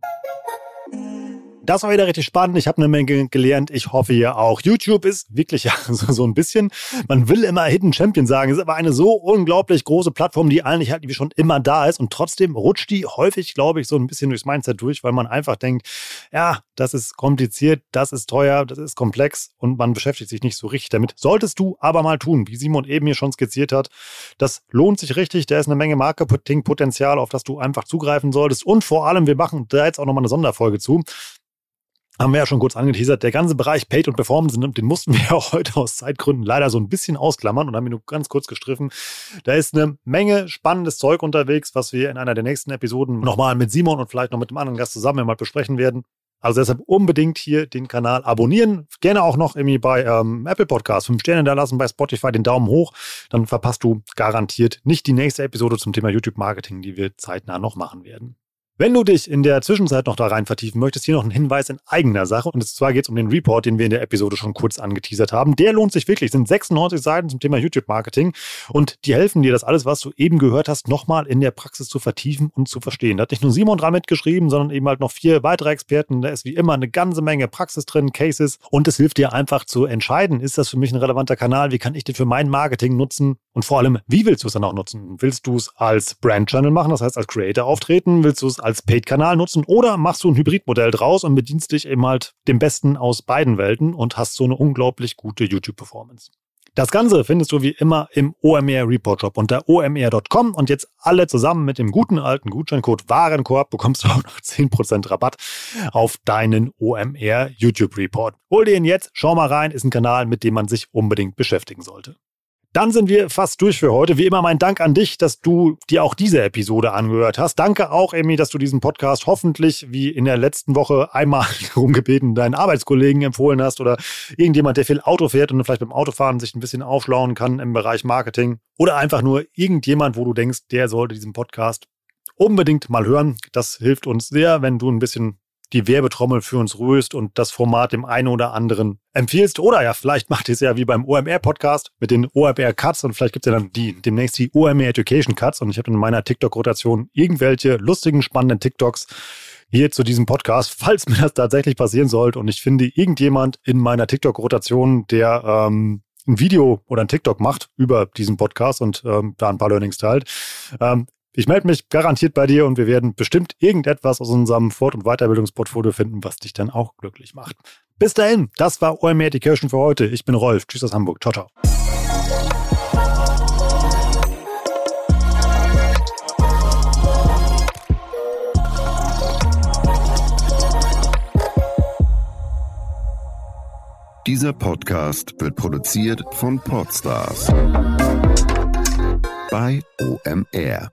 Das war wieder richtig spannend. Ich habe eine Menge gelernt. Ich hoffe ihr auch. YouTube ist wirklich ja, so, so ein bisschen, man will immer Hidden Champion sagen. Ist aber eine so unglaublich große Plattform, die eigentlich halt wie schon immer da ist. Und trotzdem rutscht die häufig, glaube ich, so ein bisschen durchs Mindset durch, weil man einfach denkt, ja, das ist kompliziert, das ist teuer, das ist komplex und man beschäftigt sich nicht so richtig damit. Solltest du aber mal tun, wie Simon eben hier schon skizziert hat. Das lohnt sich richtig. Da ist eine Menge Marketingpotenzial, auf das du einfach zugreifen solltest. Und vor allem, wir machen da jetzt auch nochmal eine Sonderfolge zu haben wir ja schon kurz angeteasert, der ganze Bereich Paid und Performance, den mussten wir auch heute aus Zeitgründen leider so ein bisschen ausklammern und haben ihn nur ganz kurz gestriffen. Da ist eine Menge spannendes Zeug unterwegs, was wir in einer der nächsten Episoden nochmal mit Simon und vielleicht noch mit einem anderen Gast zusammen mal besprechen werden. Also deshalb unbedingt hier den Kanal abonnieren. Gerne auch noch irgendwie bei ähm, Apple Podcasts fünf Sterne da lassen, bei Spotify den Daumen hoch. Dann verpasst du garantiert nicht die nächste Episode zum Thema YouTube Marketing, die wir zeitnah noch machen werden. Wenn du dich in der Zwischenzeit noch da rein vertiefen möchtest, hier noch ein Hinweis in eigener Sache. Und zwar geht es um den Report, den wir in der Episode schon kurz angeteasert haben. Der lohnt sich wirklich. Es sind 96 Seiten zum Thema YouTube-Marketing. Und die helfen dir, das alles, was du eben gehört hast, nochmal in der Praxis zu vertiefen und zu verstehen. Da hat nicht nur Simon dran mitgeschrieben, sondern eben halt noch vier weitere Experten. Da ist wie immer eine ganze Menge Praxis drin, Cases. Und es hilft dir einfach zu entscheiden, ist das für mich ein relevanter Kanal? Wie kann ich den für mein Marketing nutzen? Und vor allem, wie willst du es dann auch nutzen? Willst du es als Brand-Channel machen, das heißt als Creator auftreten? Willst du es als Paid-Kanal nutzen? Oder machst du ein Hybridmodell draus und bedienst dich eben halt dem Besten aus beiden Welten und hast so eine unglaublich gute YouTube-Performance? Das Ganze findest du wie immer im OMR Report Shop unter omr.com und jetzt alle zusammen mit dem guten alten Gutscheincode Warenkorb bekommst du auch noch 10% Rabatt auf deinen OMR YouTube Report. Hol dir ihn jetzt, schau mal rein, ist ein Kanal, mit dem man sich unbedingt beschäftigen sollte. Dann sind wir fast durch für heute. Wie immer mein Dank an dich, dass du dir auch diese Episode angehört hast. Danke auch, Emmy, dass du diesen Podcast hoffentlich wie in der letzten Woche einmal rumgebeten deinen Arbeitskollegen empfohlen hast oder irgendjemand, der viel Auto fährt und vielleicht beim Autofahren sich ein bisschen aufschlauen kann im Bereich Marketing oder einfach nur irgendjemand, wo du denkst, der sollte diesen Podcast unbedingt mal hören. Das hilft uns sehr, wenn du ein bisschen die Werbetrommel für uns rührst und das Format dem einen oder anderen empfiehlst. Oder ja, vielleicht macht ihr es ja wie beim OMR-Podcast mit den OMR-Cuts und vielleicht gibt es ja dann die, demnächst die OMR Education Cuts. Und ich habe in meiner TikTok-Rotation irgendwelche lustigen, spannenden TikToks hier zu diesem Podcast, falls mir das tatsächlich passieren sollte und ich finde irgendjemand in meiner TikTok-Rotation, der ähm, ein Video oder ein TikTok macht über diesen Podcast und ähm, da ein paar Learnings teilt, ähm, ich melde mich garantiert bei dir und wir werden bestimmt irgendetwas aus unserem Fort- und Weiterbildungsportfolio finden, was dich dann auch glücklich macht. Bis dahin, das war OMR Education für heute. Ich bin Rolf. Tschüss aus Hamburg. Ciao, ciao. Dieser Podcast wird produziert von Podstars bei OMR.